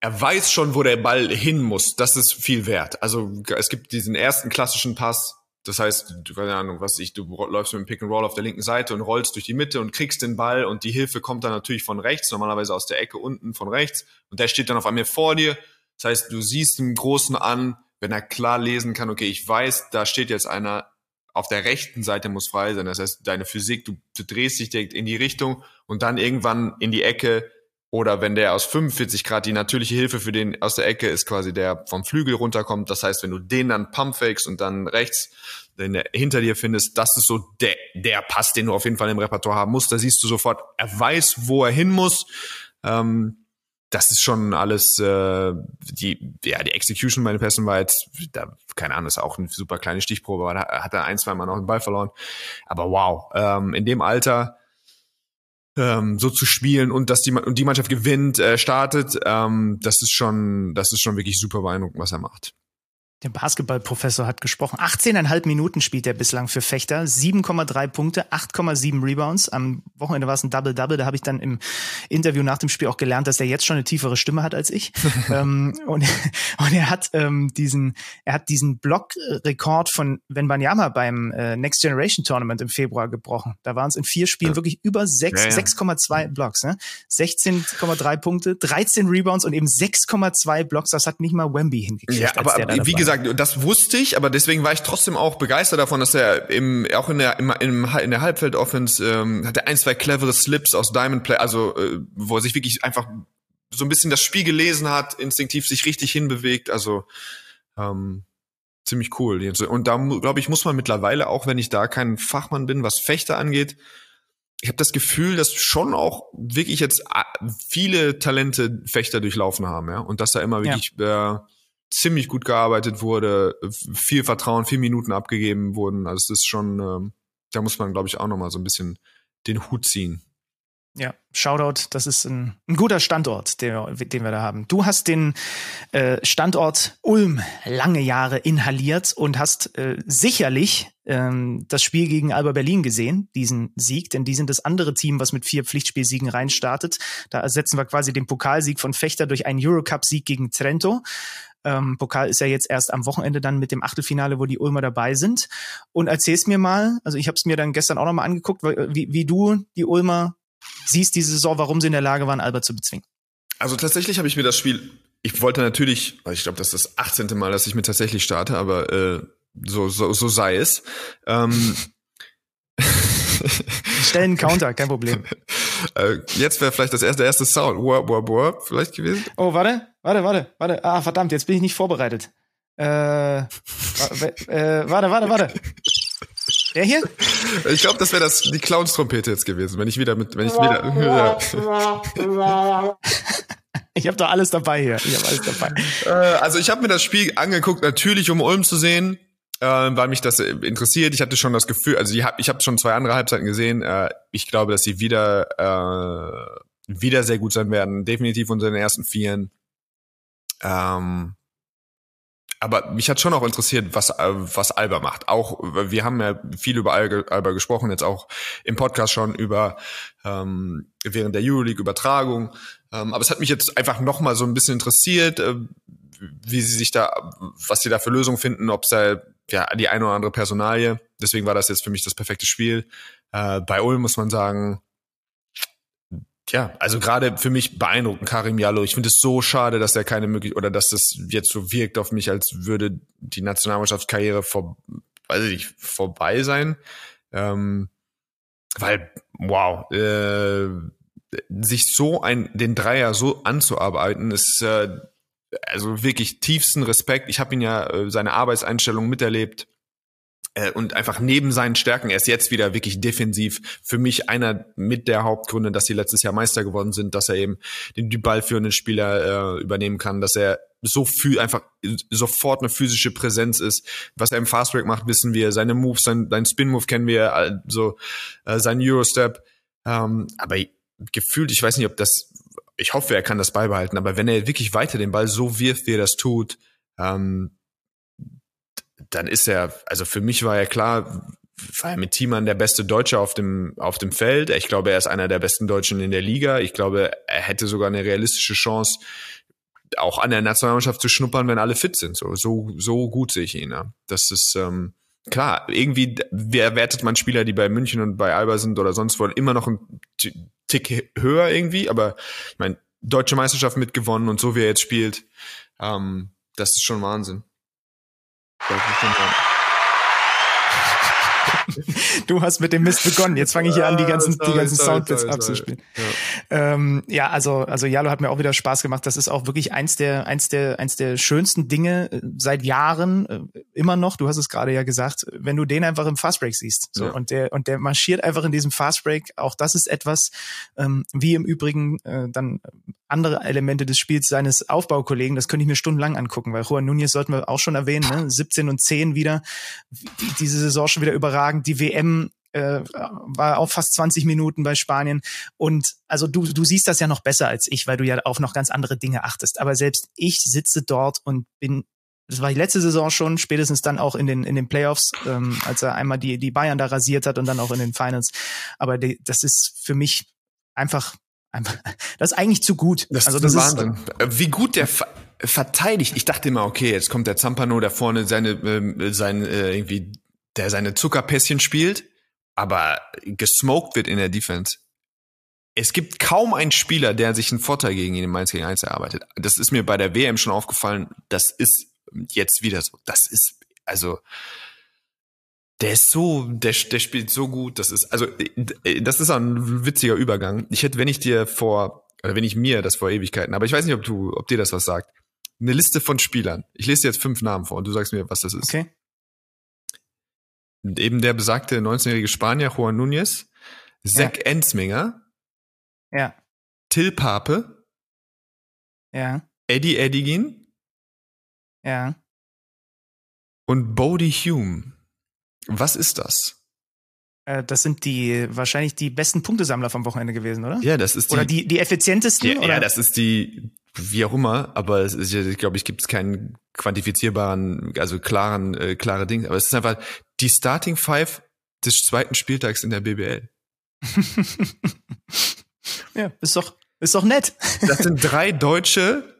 er weiß schon, wo der Ball hin muss. Das ist viel wert. Also es gibt diesen ersten klassischen Pass. Das heißt, du, keine Ahnung, was ich, du läufst mit dem Pick and Roll auf der linken Seite und rollst durch die Mitte und kriegst den Ball und die Hilfe kommt dann natürlich von rechts, normalerweise aus der Ecke unten von rechts und der steht dann auf einmal vor dir. Das heißt, du siehst den Großen an, wenn er klar lesen kann, okay, ich weiß, da steht jetzt einer, auf der rechten Seite muss frei sein. Das heißt, deine Physik, du, du drehst dich direkt in die Richtung und dann irgendwann in die Ecke. Oder wenn der aus 45 Grad die natürliche Hilfe für den aus der Ecke ist quasi der vom Flügel runterkommt. Das heißt, wenn du den dann pumpfakes und dann rechts den hinter dir findest, das ist so der, der Pass, den du auf jeden Fall im Repertoire haben musst. Da siehst du sofort, er weiß, wo er hin muss. Ähm, das ist schon alles, äh, die, ja, die Execution bei den Pässen war jetzt, da, keine Ahnung, ist auch eine super kleine Stichprobe, aber da hat er ein, zwei Mal noch den Ball verloren. Aber wow, ähm, in dem Alter ähm, so zu spielen und dass die, und die Mannschaft gewinnt, äh, startet, ähm, das ist schon, das ist schon wirklich super beeindruckend, was er macht. Der Basketballprofessor hat gesprochen. 18,5 Minuten spielt er bislang für Fechter, 7,3 Punkte, 8,7 Rebounds. Am Wochenende war es ein Double-Double. Da habe ich dann im Interview nach dem Spiel auch gelernt, dass er jetzt schon eine tiefere Stimme hat als ich. ähm, und, und er hat ähm, diesen, er hat diesen Blockrekord von Ben Banyama beim äh, Next Generation Tournament im Februar gebrochen. Da waren es in vier Spielen ja. wirklich über 6, ja, ja. 6,2 Blocks. Ne? 16,3 Punkte, 13 Rebounds und eben 6,2 Blocks. Das hat nicht mal Wemby hingekriegt. Ja, aber wie gesagt, gesagt, das wusste ich, aber deswegen war ich trotzdem auch begeistert davon, dass er im, auch in der, im, im, in der Halbfeld-Offense ähm, hat er ein, zwei clevere Slips aus Diamond Play, also äh, wo er sich wirklich einfach so ein bisschen das Spiel gelesen hat, instinktiv sich richtig hinbewegt, also ähm, ziemlich cool. Und da, glaube ich, muss man mittlerweile, auch wenn ich da kein Fachmann bin, was Fechter angeht, ich habe das Gefühl, dass schon auch wirklich jetzt äh, viele Talente Fechter durchlaufen haben, ja, und dass da immer wirklich ja. äh, ziemlich gut gearbeitet wurde, viel Vertrauen, viel Minuten abgegeben wurden. Also es ist schon, ähm, da muss man, glaube ich, auch nochmal so ein bisschen den Hut ziehen. Ja, Shoutout, das ist ein, ein guter Standort, den, den, wir da haben. Du hast den äh, Standort Ulm lange Jahre inhaliert und hast äh, sicherlich ähm, das Spiel gegen Alba Berlin gesehen, diesen Sieg, denn die sind das andere Team, was mit vier Pflichtspielsiegen reinstartet. Da ersetzen wir quasi den Pokalsieg von Fechter durch einen Eurocup-Sieg gegen Trento. Ähm, Pokal ist ja jetzt erst am Wochenende dann mit dem Achtelfinale, wo die Ulmer dabei sind. Und erzähl's mir mal, also ich habe es mir dann gestern auch nochmal angeguckt, wie, wie du die Ulmer siehst diese Saison, warum sie in der Lage waren, Albert zu bezwingen. Also tatsächlich habe ich mir das Spiel ich wollte natürlich, ich glaube, das ist das 18. Mal, dass ich mir tatsächlich starte, aber äh, so, so, so sei es. Ähm, Stellen Counter, kein Problem. Äh, jetzt wäre vielleicht das erste, der erste Sound. Warp, warp, warp, vielleicht gewesen. Oh, warte, warte, warte, warte. Ah, verdammt, jetzt bin ich nicht vorbereitet. Äh, äh, warte, warte, warte. Der hier? Ich glaube, das wäre das die Clowns-Trompete jetzt gewesen, wenn ich wieder mit, wenn ich wieder. ich habe doch alles dabei hier. Ich habe alles dabei. Äh, also ich habe mir das Spiel angeguckt, natürlich um Ulm zu sehen äh, weil mich das interessiert. Ich hatte schon das Gefühl, also ich habe ich hab schon zwei andere Halbzeiten gesehen. Äh, ich glaube, dass sie wieder äh, wieder sehr gut sein werden. Definitiv unter den ersten Vieren. Ähm, aber mich hat schon auch interessiert, was, äh, was Alba macht. Auch, wir haben ja viel über Alba gesprochen, jetzt auch im Podcast schon über ähm, während der Euroleague-Übertragung. Ähm, aber es hat mich jetzt einfach nochmal so ein bisschen interessiert, äh, wie sie sich da, was sie da für Lösungen finden, ob es da ja die eine oder andere Personalie. Deswegen war das jetzt für mich das perfekte Spiel. Äh, bei Ulm muss man sagen, ja, also gerade für mich beeindruckend Karim Jallo. Ich finde es so schade, dass er keine Möglichkeit oder dass das jetzt so wirkt auf mich, als würde die Nationalmannschaftskarriere vor, weiß ich nicht, vorbei sein. Ähm, weil, wow, äh, sich so ein den Dreier so anzuarbeiten, ist äh, also wirklich tiefsten Respekt. Ich habe ihn ja äh, seine Arbeitseinstellung miterlebt äh, und einfach neben seinen Stärken, er ist jetzt wieder wirklich defensiv. Für mich einer mit der Hauptgründe, dass sie letztes Jahr Meister geworden sind, dass er eben den die ballführenden Spieler äh, übernehmen kann, dass er so viel einfach sofort eine physische Präsenz ist. Was er im Fastbreak macht, wissen wir. Seine Moves, sein, sein Spin-Move kennen wir, also äh, sein Eurostep. Ähm, aber gefühlt, ich weiß nicht, ob das ich hoffe, er kann das beibehalten, aber wenn er wirklich weiter den Ball so wirft, wie er das tut, ähm, dann ist er, also für mich war er klar, war er mit Thiemann der beste Deutsche auf dem, auf dem Feld. Ich glaube, er ist einer der besten Deutschen in der Liga. Ich glaube, er hätte sogar eine realistische Chance, auch an der Nationalmannschaft zu schnuppern, wenn alle fit sind. So, so, so gut sehe ich ihn. Ja. Das ist, ähm, klar, irgendwie wertet man Spieler, die bei München und bei Alba sind oder sonst wo, immer noch ein Tick höher irgendwie, aber ich meine, deutsche Meisterschaft mitgewonnen und so wie er jetzt spielt, ähm, das ist schon Wahnsinn. Das ist schon Wahnsinn. Du hast mit dem Mist begonnen. Jetzt fange ich hier an, die ganzen, sorry, die ganzen Soundbits abzuspielen. Ja. Ähm, ja, also, also Jalo hat mir auch wieder Spaß gemacht. Das ist auch wirklich eins der, eins der, eins der schönsten Dinge äh, seit Jahren, äh, immer noch. Du hast es gerade ja gesagt, wenn du den einfach im Fastbreak siehst. So, ja. und der, und der marschiert einfach in diesem Fastbreak. Auch das ist etwas, ähm, wie im Übrigen äh, dann andere Elemente des Spiels seines Aufbaukollegen, das könnte ich mir stundenlang angucken, weil Juan Nunez sollten wir auch schon erwähnen, ne? 17 und 10 wieder, diese Saison schon wieder überragend, die WM äh, war auch fast 20 Minuten bei Spanien und also du, du siehst das ja noch besser als ich, weil du ja auf noch ganz andere Dinge achtest, aber selbst ich sitze dort und bin das war die letzte Saison schon, spätestens dann auch in den, in den Playoffs, ähm, als er einmal die, die Bayern da rasiert hat und dann auch in den Finals. Aber die, das ist für mich einfach das ist eigentlich zu gut. Das also, ist das Wahnsinn. Ist, äh, Wie gut der verteidigt. Ich dachte immer, okay, jetzt kommt der Zampano da vorne, seine, äh, sein, äh, irgendwie, der seine Zuckerpässchen spielt, aber gesmoked wird in der Defense. Es gibt kaum einen Spieler, der sich einen Vorteil gegen ihn im 1 gegen 1 erarbeitet. Das ist mir bei der WM schon aufgefallen. Das ist jetzt wieder so. Das ist, also, der ist so, der, der spielt so gut. Das ist, also, äh, das ist ein witziger Übergang. Ich hätte, wenn ich dir vor, oder wenn ich mir das vor Ewigkeiten, aber ich weiß nicht, ob du, ob dir das was sagt. Eine Liste von Spielern. Ich lese dir jetzt fünf Namen vor und du sagst mir, was das ist. Okay. Eben der besagte 19-jährige Spanier Juan Núñez, Zack ja. Ensminger, ja. Till Pape, ja. Eddie Edigin, ja. Und Bodie Hume. Was ist das? Äh, das sind die wahrscheinlich die besten Punktesammler vom Wochenende gewesen, oder? Ja, das ist die. Oder die, die effizientesten? Ja, oder? ja das ist die, wie auch immer, aber es ist, ich glaube, ich gibt es keinen quantifizierbaren, also klaren, äh, klare Dinge. Aber es ist einfach die Starting Five des zweiten Spieltags in der BBL. ja, ist doch, ist doch nett. das sind drei Deutsche,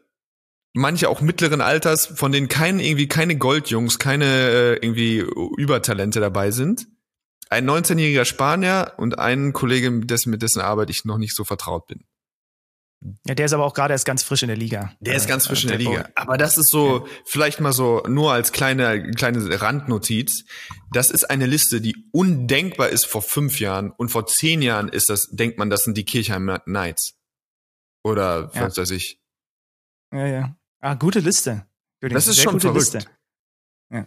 manche auch mittleren Alters, von denen kein, irgendwie keine Goldjungs, keine äh, irgendwie Übertalente dabei sind. Ein 19-jähriger Spanier und ein Kollege, dessen, mit dessen Arbeit ich noch nicht so vertraut bin. Ja, der ist aber auch gerade erst ganz frisch in der Liga. Der ist ganz frisch in der, der Liga. Aber das ist so, ja. vielleicht mal so, nur als kleine, kleine Randnotiz. Das ist eine Liste, die undenkbar ist vor fünf Jahren. Und vor zehn Jahren ist das, denkt man, das sind die Kirchheim Knights. Oder ja. was weiß ich. Ja, ja. Ah, gute Liste. Das ist schon verrückt. Liste. Ja.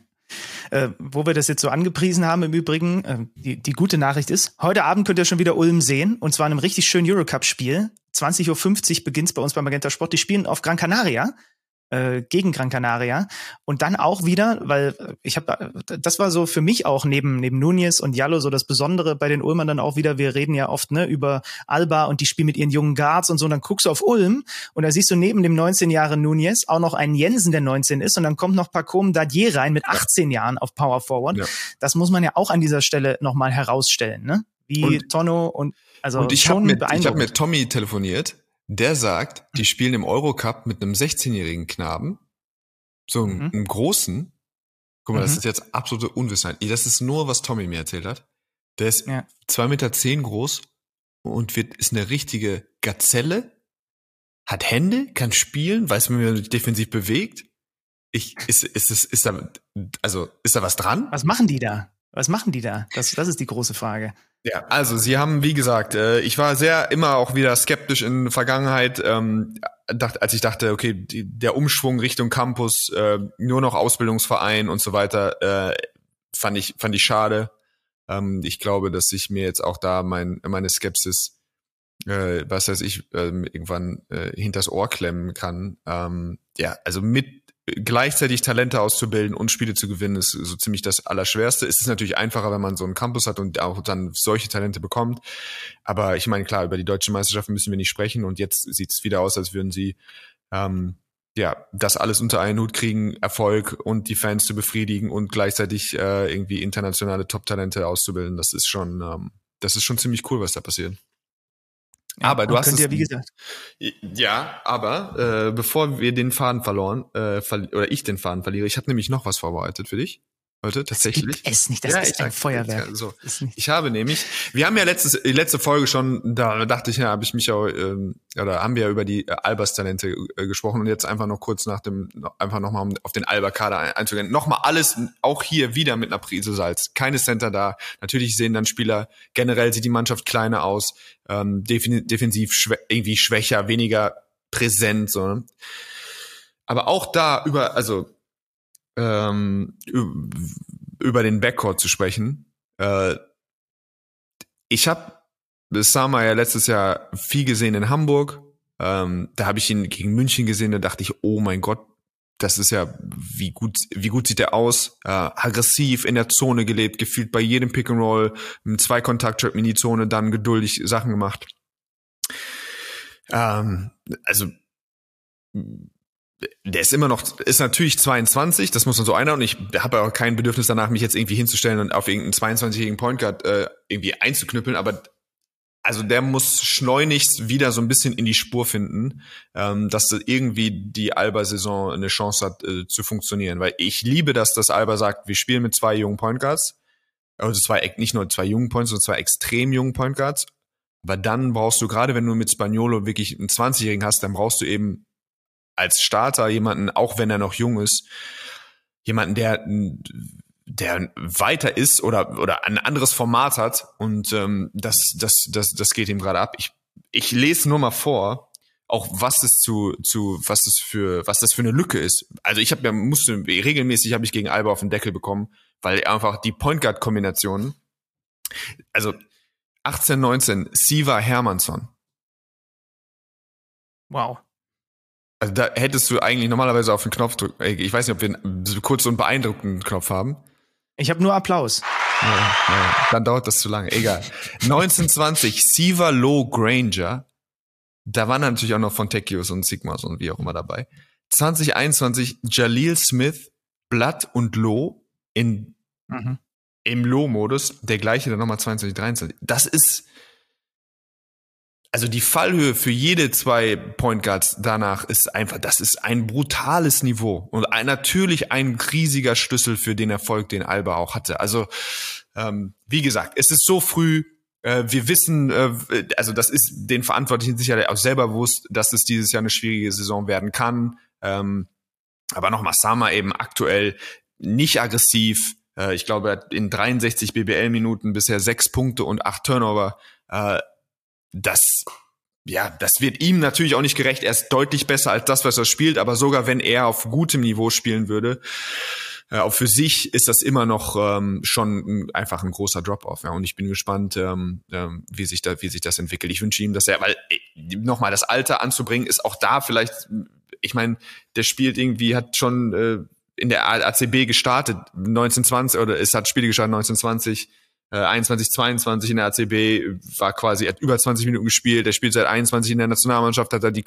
Äh, wo wir das jetzt so angepriesen haben im Übrigen, äh, die, die gute Nachricht ist, heute Abend könnt ihr schon wieder Ulm sehen und zwar in einem richtig schönen Eurocup-Spiel. 20.50 Uhr beginnt's bei uns beim Magenta Sport. Die spielen auf Gran Canaria äh, gegen Gran Canaria und dann auch wieder, weil äh, ich habe, das war so für mich auch neben neben Nunez und Jallo so das Besondere bei den Ulmern dann auch wieder. Wir reden ja oft ne über Alba und die spielen mit ihren jungen Guards und so. Und dann guckst du auf Ulm und da siehst du neben dem 19 Jahre Nunez auch noch einen Jensen, der 19 ist und dann kommt noch Pacom Dadier rein mit 18 Jahren auf Power Forward. Ja. Das muss man ja auch an dieser Stelle noch mal herausstellen, ne? Wie und, Tono und also und ich habe mit, ich hab mit Tommy telefoniert der sagt, die spielen im Eurocup mit einem 16-jährigen Knaben, so einem, mhm. einem großen. Guck mal, mhm. das ist jetzt absolute Unwissenheit. Das ist nur, was Tommy mir erzählt hat. Der ist ja. zwei Meter zehn groß und wird, ist eine richtige Gazelle, hat Hände, kann spielen, weiß, wie man sich defensiv bewegt. Ich, ist, ist, ist, ist da, also, ist da was dran? Was machen die da? Was machen die da? Das, das ist die große Frage. Ja, also sie haben, wie gesagt, äh, ich war sehr immer auch wieder skeptisch in Vergangenheit, ähm, dacht, als ich dachte, okay, die, der Umschwung Richtung Campus, äh, nur noch Ausbildungsverein und so weiter, äh, fand ich fand ich schade. Ähm, ich glaube, dass ich mir jetzt auch da mein meine Skepsis, äh, was weiß ich, äh, irgendwann äh, hinters Ohr klemmen kann. Ähm, ja, also mit gleichzeitig Talente auszubilden und Spiele zu gewinnen, ist so ziemlich das Allerschwerste. Es ist natürlich einfacher, wenn man so einen Campus hat und auch dann solche Talente bekommt. Aber ich meine, klar, über die deutsche Meisterschaft müssen wir nicht sprechen und jetzt sieht es wieder aus, als würden sie ähm, ja das alles unter einen Hut kriegen, Erfolg und die Fans zu befriedigen und gleichzeitig äh, irgendwie internationale Top-Talente auszubilden. Das ist schon, ähm, das ist schon ziemlich cool, was da passiert. Aber du hast es, ja, wie gesagt. Ja, aber äh, bevor wir den Faden verloren, äh, oder ich den Faden verliere, ich habe nämlich noch was vorbereitet für dich heute tatsächlich. Das es nicht, das ja, ist ein Feuerwerk. Ja, so. Ich habe nämlich, wir haben ja letztes, letzte Folge schon, da dachte ich, ja, habe ich mich auch, ähm, oder haben wir ja über die äh, Albers-Talente äh, gesprochen und jetzt einfach noch kurz nach dem, einfach nochmal um auf den Alba-Kader einzugehen. Nochmal alles, auch hier wieder mit einer Prise Salz. Keine Center da. Natürlich sehen dann Spieler, generell sieht die Mannschaft kleiner aus, ähm, defensiv schwä irgendwie schwächer, weniger präsent, so. Ne? Aber auch da über, also ähm, über den Backcourt zu sprechen. Äh, ich habe Sama ja letztes Jahr viel gesehen in Hamburg. Ähm, da habe ich ihn gegen München gesehen, da dachte ich, oh mein Gott, das ist ja, wie gut, wie gut sieht er aus? Äh, aggressiv in der Zone gelebt, gefühlt bei jedem Pick and Roll, im Zweikontakt-Trap in die Zone, dann geduldig Sachen gemacht. Ähm, also der ist immer noch, ist natürlich 22, das muss man so einer und ich habe auch kein Bedürfnis danach, mich jetzt irgendwie hinzustellen und auf irgendeinen 22-jährigen Point Guard äh, irgendwie einzuknüppeln, aber also der muss schleunigst wieder so ein bisschen in die Spur finden, ähm, dass irgendwie die Alba-Saison eine Chance hat äh, zu funktionieren. Weil ich liebe das, dass Alba sagt, wir spielen mit zwei jungen Point Guards, also zwei, nicht nur zwei jungen Points, sondern zwei extrem jungen Point Guards. Aber dann brauchst du, gerade wenn du mit Spaniolo wirklich einen 20-Jährigen hast, dann brauchst du eben als Starter jemanden, auch wenn er noch jung ist, jemanden, der der weiter ist oder oder ein anderes Format hat und ähm, das das das das geht ihm gerade ab. Ich ich lese nur mal vor, auch was das zu zu was das für was das für eine Lücke ist. Also ich habe ja musste regelmäßig habe ich gegen Alba auf den Deckel bekommen, weil einfach die Point Guard Kombinationen also 18 19 Siva Hermansson. Wow. Also da hättest du eigentlich normalerweise auf den Knopf drücken. Ich weiß nicht, ob wir einen kurz einen beeindruckenden Knopf haben. Ich habe nur Applaus. Ja, ja, dann dauert das zu lange. Egal. 1920, Siva Low Granger. Da waren natürlich auch noch Fontekios und Sigmas und wie auch immer dabei. 2021 Jalil Smith, Blatt und Low in, mhm. im Low-Modus. Der gleiche dann nochmal 22, 23. Das ist, also die Fallhöhe für jede zwei Point Guards danach ist einfach, das ist ein brutales Niveau und ein, natürlich ein riesiger Schlüssel für den Erfolg, den Alba auch hatte. Also ähm, wie gesagt, es ist so früh. Äh, wir wissen, äh, also das ist den Verantwortlichen sicherlich auch selber bewusst, dass es dieses Jahr eine schwierige Saison werden kann. Ähm, aber nochmal, Sama eben aktuell nicht aggressiv. Äh, ich glaube, er hat in 63 BBL-Minuten bisher sechs Punkte und acht Turnover. Äh, das, ja, das wird ihm natürlich auch nicht gerecht. Er ist deutlich besser als das, was er spielt, aber sogar wenn er auf gutem Niveau spielen würde, äh, auch für sich ist das immer noch ähm, schon einfach ein großer Drop-off. Ja. Und ich bin gespannt, ähm, ähm, wie sich da, wie sich das entwickelt. Ich wünsche ihm, dass er, weil äh, nochmal das Alter anzubringen, ist auch da vielleicht, ich meine, der spielt irgendwie, hat schon äh, in der ACB gestartet, 1920 oder es hat Spiele gestartet 1920 äh, 21, 22 in der ACB, war quasi, hat über 20 Minuten gespielt, er spielt seit 21 in der Nationalmannschaft, hat er die,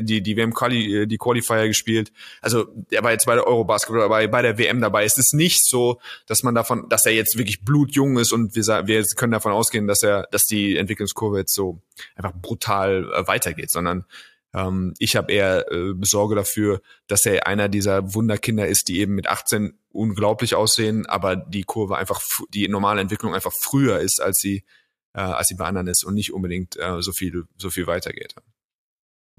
die, die WM Quali, äh, die Qualifier gespielt. Also, er war jetzt bei der Eurobasket dabei, bei der WM dabei. Es ist nicht so, dass man davon, dass er jetzt wirklich blutjung ist und wir, wir können davon ausgehen, dass er, dass die Entwicklungskurve jetzt so einfach brutal äh, weitergeht, sondern ähm, ich habe eher äh, Sorge dafür, dass er einer dieser Wunderkinder ist, die eben mit 18 unglaublich aussehen, aber die Kurve einfach, die normale Entwicklung einfach früher ist, als sie, äh, als sie bei anderen ist und nicht unbedingt äh, so viel, so viel weitergeht.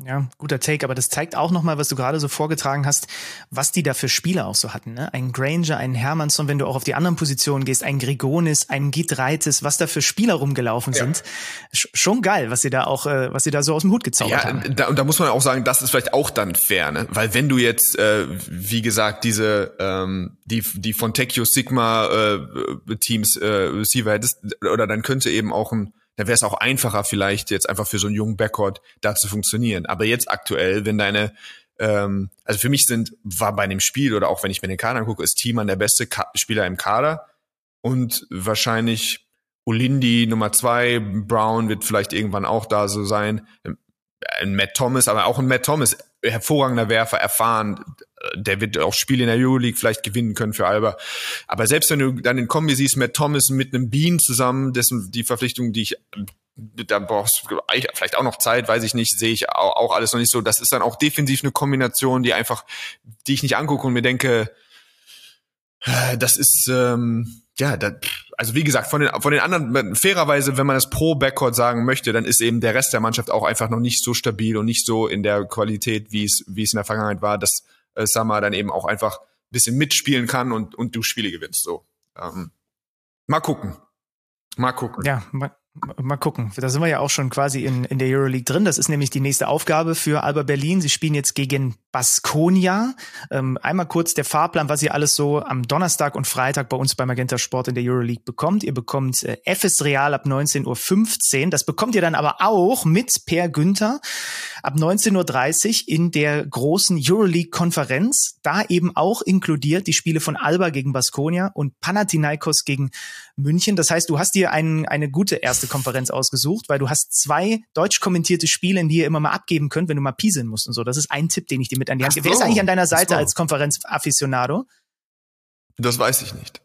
Ja, guter Take, aber das zeigt auch nochmal, was du gerade so vorgetragen hast, was die da für Spieler auch so hatten. Ne? Ein Granger, ein Hermannsson, wenn du auch auf die anderen Positionen gehst, ein Grigonis, ein Gitreitis, was da für Spieler rumgelaufen ja. sind. Schon geil, was sie da auch, äh, was sie da so aus dem Hut gezaubert ja, haben. Da, und da muss man auch sagen, das ist vielleicht auch dann fair, ne? Weil wenn du jetzt, äh, wie gesagt, diese, ähm, die, die von Tekio Sigma äh, Teams äh, Receiver hättest, oder dann könnte eben auch ein da wäre es auch einfacher vielleicht jetzt einfach für so einen jungen Backcourt da zu funktionieren. Aber jetzt aktuell, wenn deine ähm, also für mich sind, war bei dem Spiel oder auch wenn ich mir den Kader angucke, ist Thiemann der beste Ka Spieler im Kader und wahrscheinlich Olindi Nummer zwei, Brown wird vielleicht irgendwann auch da so sein. Ein Matt Thomas, aber auch ein Matt Thomas, hervorragender Werfer, erfahren, der wird auch Spiele in der Euroleague vielleicht gewinnen können für Alba. Aber selbst wenn du dann in Kombi siehst, Matt Thomas mit einem Bean zusammen, dessen die Verpflichtung, die ich da brauchst du vielleicht auch noch Zeit, weiß ich nicht, sehe ich auch, alles noch nicht so. Das ist dann auch defensiv eine Kombination, die einfach, die ich nicht angucke und mir denke, das ist ähm, ja, das, also wie gesagt, von den von den anderen fairerweise, wenn man das pro Backcourt sagen möchte, dann ist eben der Rest der Mannschaft auch einfach noch nicht so stabil und nicht so in der Qualität, wie es wie es in der Vergangenheit war, dass äh, Summer dann eben auch einfach ein bisschen mitspielen kann und, und du Spiele gewinnst. So. Ähm, mal gucken. Mal gucken. Ja, mal, Mal gucken. Da sind wir ja auch schon quasi in, in der Euroleague drin. Das ist nämlich die nächste Aufgabe für Alba Berlin. Sie spielen jetzt gegen Baskonia. Ähm, einmal kurz der Fahrplan, was ihr alles so am Donnerstag und Freitag bei uns bei Magenta Sport in der Euroleague bekommt. Ihr bekommt äh, FS Real ab 19.15 Uhr. Das bekommt ihr dann aber auch mit Per Günther ab 19.30 Uhr in der großen Euroleague-Konferenz. Da eben auch inkludiert die Spiele von Alba gegen Baskonia und Panathinaikos gegen München. Das heißt, du hast dir ein, eine gute erste Konferenz ausgesucht, weil du hast zwei deutsch kommentierte Spiele, in die ihr immer mal abgeben könnt, wenn du mal pieseln musst und so. Das ist ein Tipp, den ich dir mit an die Hand gebe. Wer ist eigentlich an deiner Seite als Konferenz-Afficionado? Das weiß ich nicht.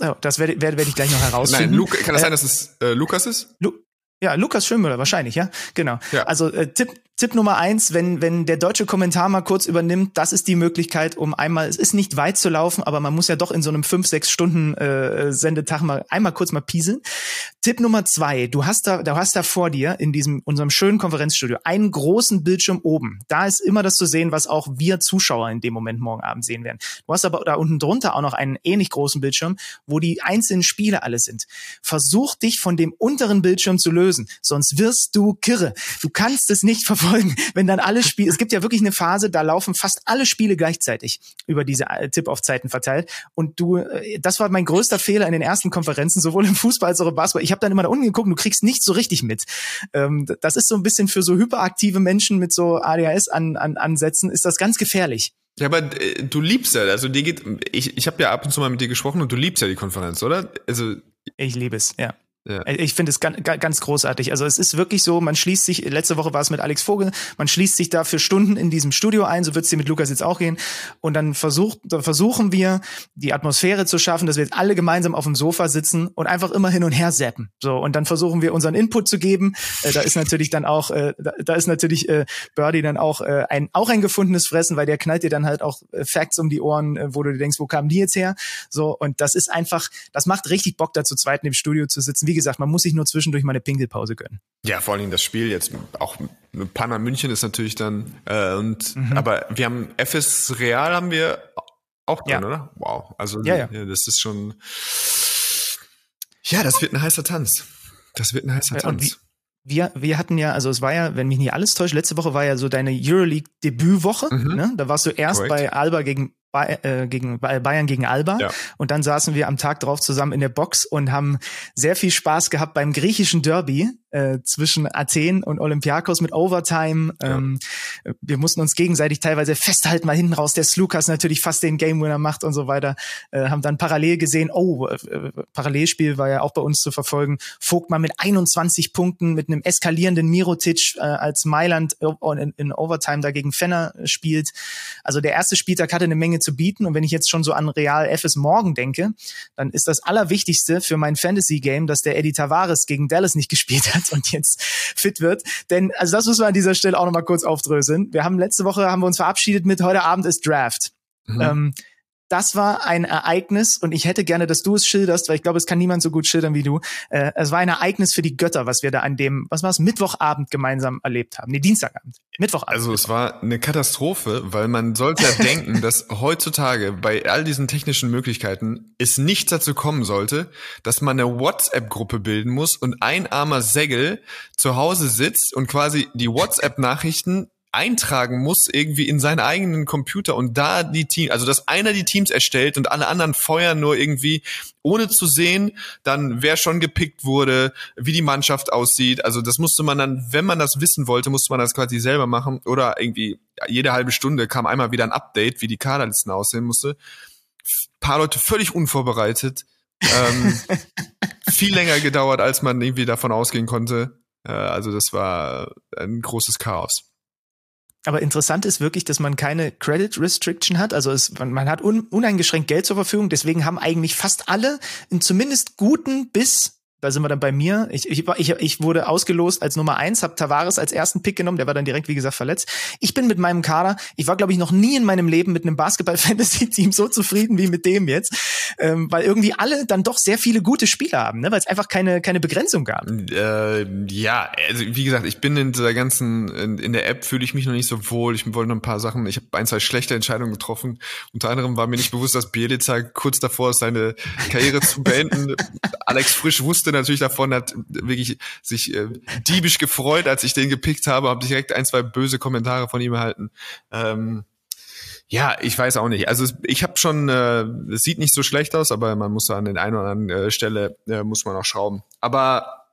Oh, das werde, werde, werde ich gleich noch herausfinden. Nein, Luke, kann das äh, sein, dass es äh, Lukas ist? Lu ja, Lukas Schönmüller, wahrscheinlich, ja. Genau. Ja. Also äh, Tipp, Tipp Nummer eins, wenn, wenn der deutsche Kommentar mal kurz übernimmt, das ist die Möglichkeit, um einmal, es ist nicht weit zu laufen, aber man muss ja doch in so einem fünf, sechs Stunden äh, Sendetag mal einmal kurz mal pieseln. Tipp Nummer zwei, du hast da, du hast da vor dir in diesem unserem schönen Konferenzstudio einen großen Bildschirm oben. Da ist immer das zu sehen, was auch wir Zuschauer in dem Moment morgen Abend sehen werden. Du hast aber da unten drunter auch noch einen ähnlich großen Bildschirm, wo die einzelnen Spiele alle sind. Versuch dich von dem unteren Bildschirm zu lösen, sonst wirst du kirre. Du kannst es nicht verfolgen verfolgen, wenn dann alle Spiele, es gibt ja wirklich eine Phase, da laufen fast alle Spiele gleichzeitig über diese äh, Tip-Off-Zeiten verteilt. Und du, äh, das war mein größter Fehler in den ersten Konferenzen, sowohl im Fußball als auch im Basketball. Ich habe dann immer da unten geguckt, du kriegst nicht so richtig mit. Ähm, das ist so ein bisschen für so hyperaktive Menschen mit so ADHS-Ansätzen, ist das ganz gefährlich. Ja, aber äh, du liebst ja, also dir geht, ich, ich habe ja ab und zu mal mit dir gesprochen und du liebst ja die Konferenz, oder? Also ich liebe es, ja. Ja. Ich finde es ganz, ganz großartig. Also es ist wirklich so, man schließt sich, letzte Woche war es mit Alex Vogel, man schließt sich da für Stunden in diesem Studio ein, so wird es dir mit Lukas jetzt auch gehen. Und dann versucht, dann versuchen wir, die Atmosphäre zu schaffen, dass wir jetzt alle gemeinsam auf dem Sofa sitzen und einfach immer hin und her zappen. So, und dann versuchen wir unseren Input zu geben. Äh, da ist natürlich dann auch, äh, da, da, ist natürlich äh, Birdie dann auch äh, ein, auch ein gefundenes Fressen, weil der knallt dir dann halt auch äh, Facts um die Ohren, äh, wo du dir denkst, wo kamen die jetzt her? So, und das ist einfach, das macht richtig Bock, da zu zweit im Studio zu sitzen. Wie gesagt, man muss sich nur zwischendurch mal eine Pinkelpause gönnen. Ja, vor allen Dingen das Spiel jetzt auch Panama München ist natürlich dann äh, und mhm. aber wir haben FS Real haben wir auch drin, ja. oder? Wow, also ja, ja. das ist schon ja, das wird ein heißer Tanz. Das wird ein heißer Tanz wir, wir hatten ja, also es war ja, wenn mich nicht alles täuscht, letzte Woche war ja so deine Euroleague-Debütwoche. Mhm. Ne? Da warst du erst Correct. bei Alba gegen äh, gegen Bayern gegen Alba ja. und dann saßen wir am Tag drauf zusammen in der Box und haben sehr viel Spaß gehabt beim griechischen Derby äh, zwischen Athen und Olympiakos mit Overtime. Ja. Ähm, wir mussten uns gegenseitig teilweise festhalten, mal hinten raus der Slukas natürlich fast den Game Winner macht und so weiter. Äh, haben dann parallel gesehen, oh, äh, Parallelspiel war ja auch bei uns zu verfolgen. Vogtmann mit 21 Punkten, mit einem eskalierenden Mirotic äh, als Mailand in, in Overtime dagegen Fenner spielt. Also der erste Spieltag hatte eine Menge zu bieten und wenn ich jetzt schon so an Real FS morgen denke, dann ist das Allerwichtigste für mein Fantasy-Game, dass der Eddie Tavares gegen Dallas nicht gespielt hat hat und jetzt fit wird. Denn, also das müssen wir an dieser Stelle auch nochmal kurz aufdröseln. Wir haben letzte Woche haben wir uns verabschiedet mit heute Abend ist Draft. Mhm. Ähm, das war ein Ereignis und ich hätte gerne, dass du es schilderst, weil ich glaube, es kann niemand so gut schildern wie du. Äh, es war ein Ereignis für die Götter, was wir da an dem, was war es, Mittwochabend gemeinsam erlebt haben. Nee, Dienstagabend. Mittwochabend. Also es war eine Katastrophe, weil man sollte ja denken, dass heutzutage bei all diesen technischen Möglichkeiten es nicht dazu kommen sollte, dass man eine WhatsApp-Gruppe bilden muss und ein armer Segel zu Hause sitzt und quasi die WhatsApp-Nachrichten eintragen muss irgendwie in seinen eigenen Computer und da die Team, also dass einer die Teams erstellt und alle anderen feuern nur irgendwie, ohne zu sehen, dann wer schon gepickt wurde, wie die Mannschaft aussieht. Also das musste man dann, wenn man das wissen wollte, musste man das quasi selber machen oder irgendwie jede halbe Stunde kam einmal wieder ein Update, wie die Kaderlisten aussehen musste. Ein paar Leute völlig unvorbereitet. ähm, viel länger gedauert, als man irgendwie davon ausgehen konnte. Äh, also das war ein großes Chaos. Aber interessant ist wirklich, dass man keine Credit Restriction hat. Also es, man, man hat un, uneingeschränkt Geld zur Verfügung. Deswegen haben eigentlich fast alle einen zumindest guten bis da sind wir dann bei mir. Ich, ich, ich, ich wurde ausgelost als Nummer eins, habe Tavares als ersten Pick genommen, der war dann direkt, wie gesagt, verletzt. Ich bin mit meinem Kader, ich war, glaube ich, noch nie in meinem Leben mit einem Basketball-Fantasy-Team so zufrieden wie mit dem jetzt, ähm, weil irgendwie alle dann doch sehr viele gute Spieler haben, ne? weil es einfach keine, keine Begrenzung gab. Äh, ja, also wie gesagt, ich bin in dieser ganzen, in, in der App fühle ich mich noch nicht so wohl. Ich wollte noch ein paar Sachen, ich habe ein, zwei schlechte Entscheidungen getroffen. Unter anderem war mir nicht bewusst, dass Bielica kurz davor ist, seine Karriere zu beenden. Alex Frisch wusste wusste natürlich davon, hat wirklich sich äh, diebisch gefreut, als ich den gepickt habe, habe direkt ein, zwei böse Kommentare von ihm erhalten. Ähm, ja, ich weiß auch nicht. Also ich habe schon, äh, es sieht nicht so schlecht aus, aber man muss an den einen oder anderen äh, Stelle äh, muss man auch schrauben. Aber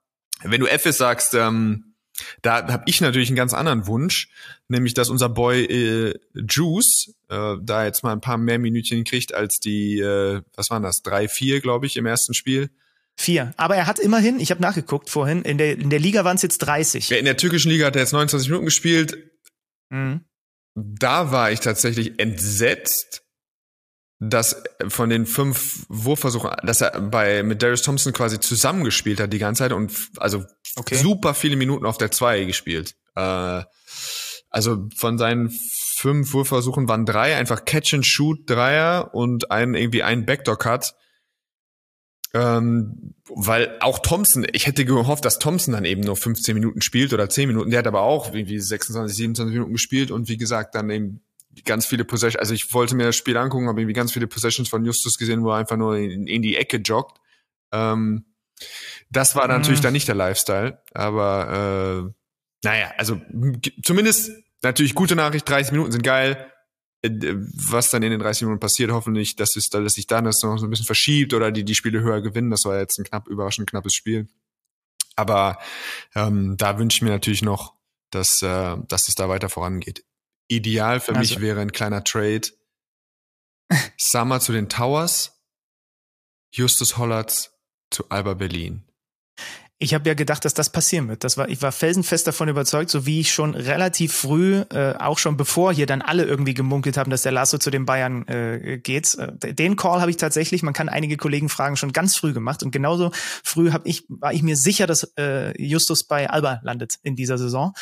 wenn du FS sagst, ähm, da habe ich natürlich einen ganz anderen Wunsch, nämlich dass unser Boy äh, Juice äh, da jetzt mal ein paar mehr Minütchen kriegt als die, äh, was waren das, drei, vier, glaube ich, im ersten Spiel. Vier. Aber er hat immerhin, ich habe nachgeguckt vorhin, in der, in der Liga waren es jetzt 30. Ja, in der türkischen Liga hat er jetzt 29 Minuten gespielt. Mhm. Da war ich tatsächlich entsetzt, dass von den fünf Wurfversuchen, dass er bei mit Darius Thompson quasi zusammengespielt hat die ganze Zeit und also okay. super viele Minuten auf der zwei gespielt. Äh, also von seinen fünf Wurfversuchen waren drei einfach Catch and Shoot Dreier und ein irgendwie ein Backdoor Cut. Ähm, weil auch Thompson, ich hätte gehofft, dass Thompson dann eben nur 15 Minuten spielt oder 10 Minuten. Der hat aber auch irgendwie 26, 27 Minuten gespielt und wie gesagt, dann eben ganz viele Possessions. Also ich wollte mir das Spiel angucken, habe irgendwie ganz viele Possessions von Justus gesehen, wo er einfach nur in, in die Ecke joggt. Ähm, das war mhm. natürlich dann nicht der Lifestyle, aber äh, naja, also zumindest natürlich gute Nachricht, 30 Minuten sind geil. Äh, was dann in den 30 Minuten passiert, hoffentlich, dass es, dass sich dann das noch so ein bisschen verschiebt oder die die Spiele höher gewinnen. Das war jetzt ein knapp überraschend knappes Spiel. Aber ähm, da wünsche ich mir natürlich noch, dass, äh, dass es da weiter vorangeht. Ideal für also. mich wäre ein kleiner Trade. Summer zu den Towers, Justus Hollatz zu Alba Berlin ich habe ja gedacht, dass das passieren wird. Das war, ich war felsenfest davon überzeugt, so wie ich schon relativ früh, äh, auch schon bevor hier dann alle irgendwie gemunkelt haben, dass der Lasso zu den Bayern äh, geht. Äh, den Call habe ich tatsächlich, man kann einige Kollegen fragen, schon ganz früh gemacht. Und genauso früh hab ich, war ich mir sicher, dass äh, Justus bei Alba landet in dieser Saison.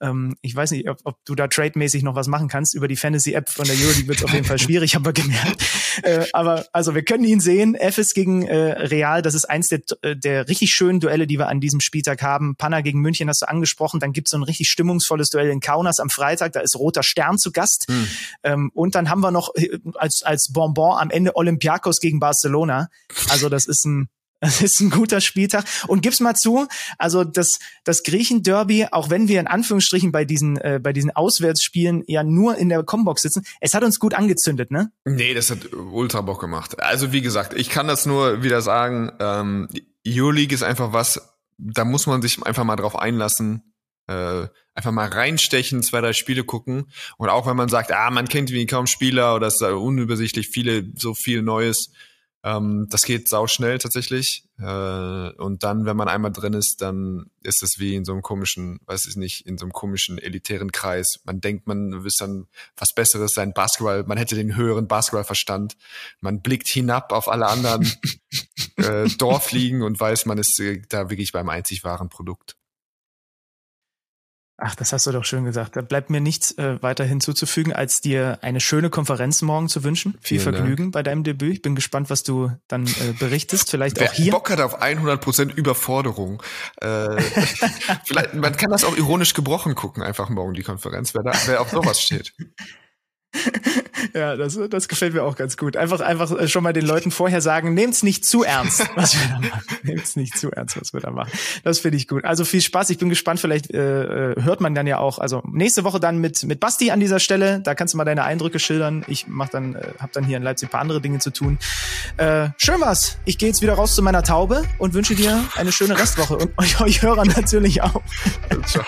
Ähm, ich weiß nicht, ob, ob du da trademäßig noch was machen kannst. Über die Fantasy-App von der Euroleague wird es auf jeden Fall schwierig, haben wir gemerkt. Äh, aber also wir können ihn sehen. FS gegen äh, Real, das ist eins der, äh, der richtig schönen Duelle, die wir an diesem Spieltag haben. Panna gegen München hast du angesprochen. Dann gibt's so ein richtig stimmungsvolles Duell in Kaunas am Freitag. Da ist Roter Stern zu Gast. Hm. Ähm, und dann haben wir noch äh, als, als Bonbon am Ende Olympiakos gegen Barcelona. Also das ist ein das ist ein guter Spieltag. Und gib's mal zu, also das, das Griechen-Derby, auch wenn wir in Anführungsstrichen bei diesen, äh, bei diesen Auswärtsspielen ja nur in der Combox sitzen, es hat uns gut angezündet, ne? Nee, das hat ultra Bock gemacht. Also wie gesagt, ich kann das nur wieder sagen, ähm, Euroleague ist einfach was, da muss man sich einfach mal drauf einlassen, äh, einfach mal reinstechen, zwei, drei Spiele gucken. Und auch wenn man sagt, ah, man kennt wie kaum Spieler oder es ist unübersichtlich viele, so viel Neues, ähm, das geht sau schnell tatsächlich. Äh, und dann, wenn man einmal drin ist, dann ist es wie in so einem komischen, weiß ich nicht, in so einem komischen elitären Kreis. Man denkt, man wüsste dann was Besseres sein Basketball, man hätte den höheren Basketballverstand. Man blickt hinab auf alle anderen äh, Dorfliegen und weiß, man ist äh, da wirklich beim einzig wahren Produkt. Ach, das hast du doch schön gesagt. Da bleibt mir nichts äh, weiter hinzuzufügen, als dir eine schöne Konferenz morgen zu wünschen. Viel Vielen Vergnügen Dank. bei deinem Debüt. Ich bin gespannt, was du dann äh, berichtest. Vielleicht Wer auch hier. Bock hat auf 100% Überforderung. Äh, vielleicht, man kann das auch ironisch gebrochen gucken, einfach morgen die Konferenz, wer, da, wer auf sowas steht. ja, das, das gefällt mir auch ganz gut. Einfach, einfach äh, schon mal den Leuten vorher sagen, nehmt's nicht zu ernst, was wir da machen. Nehmt's nicht zu ernst, was wir da machen. Das finde ich gut. Also viel Spaß. Ich bin gespannt. Vielleicht äh, äh, hört man dann ja auch. Also nächste Woche dann mit mit Basti an dieser Stelle. Da kannst du mal deine Eindrücke schildern. Ich mach dann, äh, habe dann hier in Leipzig ein paar andere Dinge zu tun. Äh, schön was. Ich gehe jetzt wieder raus zu meiner Taube und wünsche dir eine schöne Restwoche und euch, euch Hörern natürlich auch. Ciao.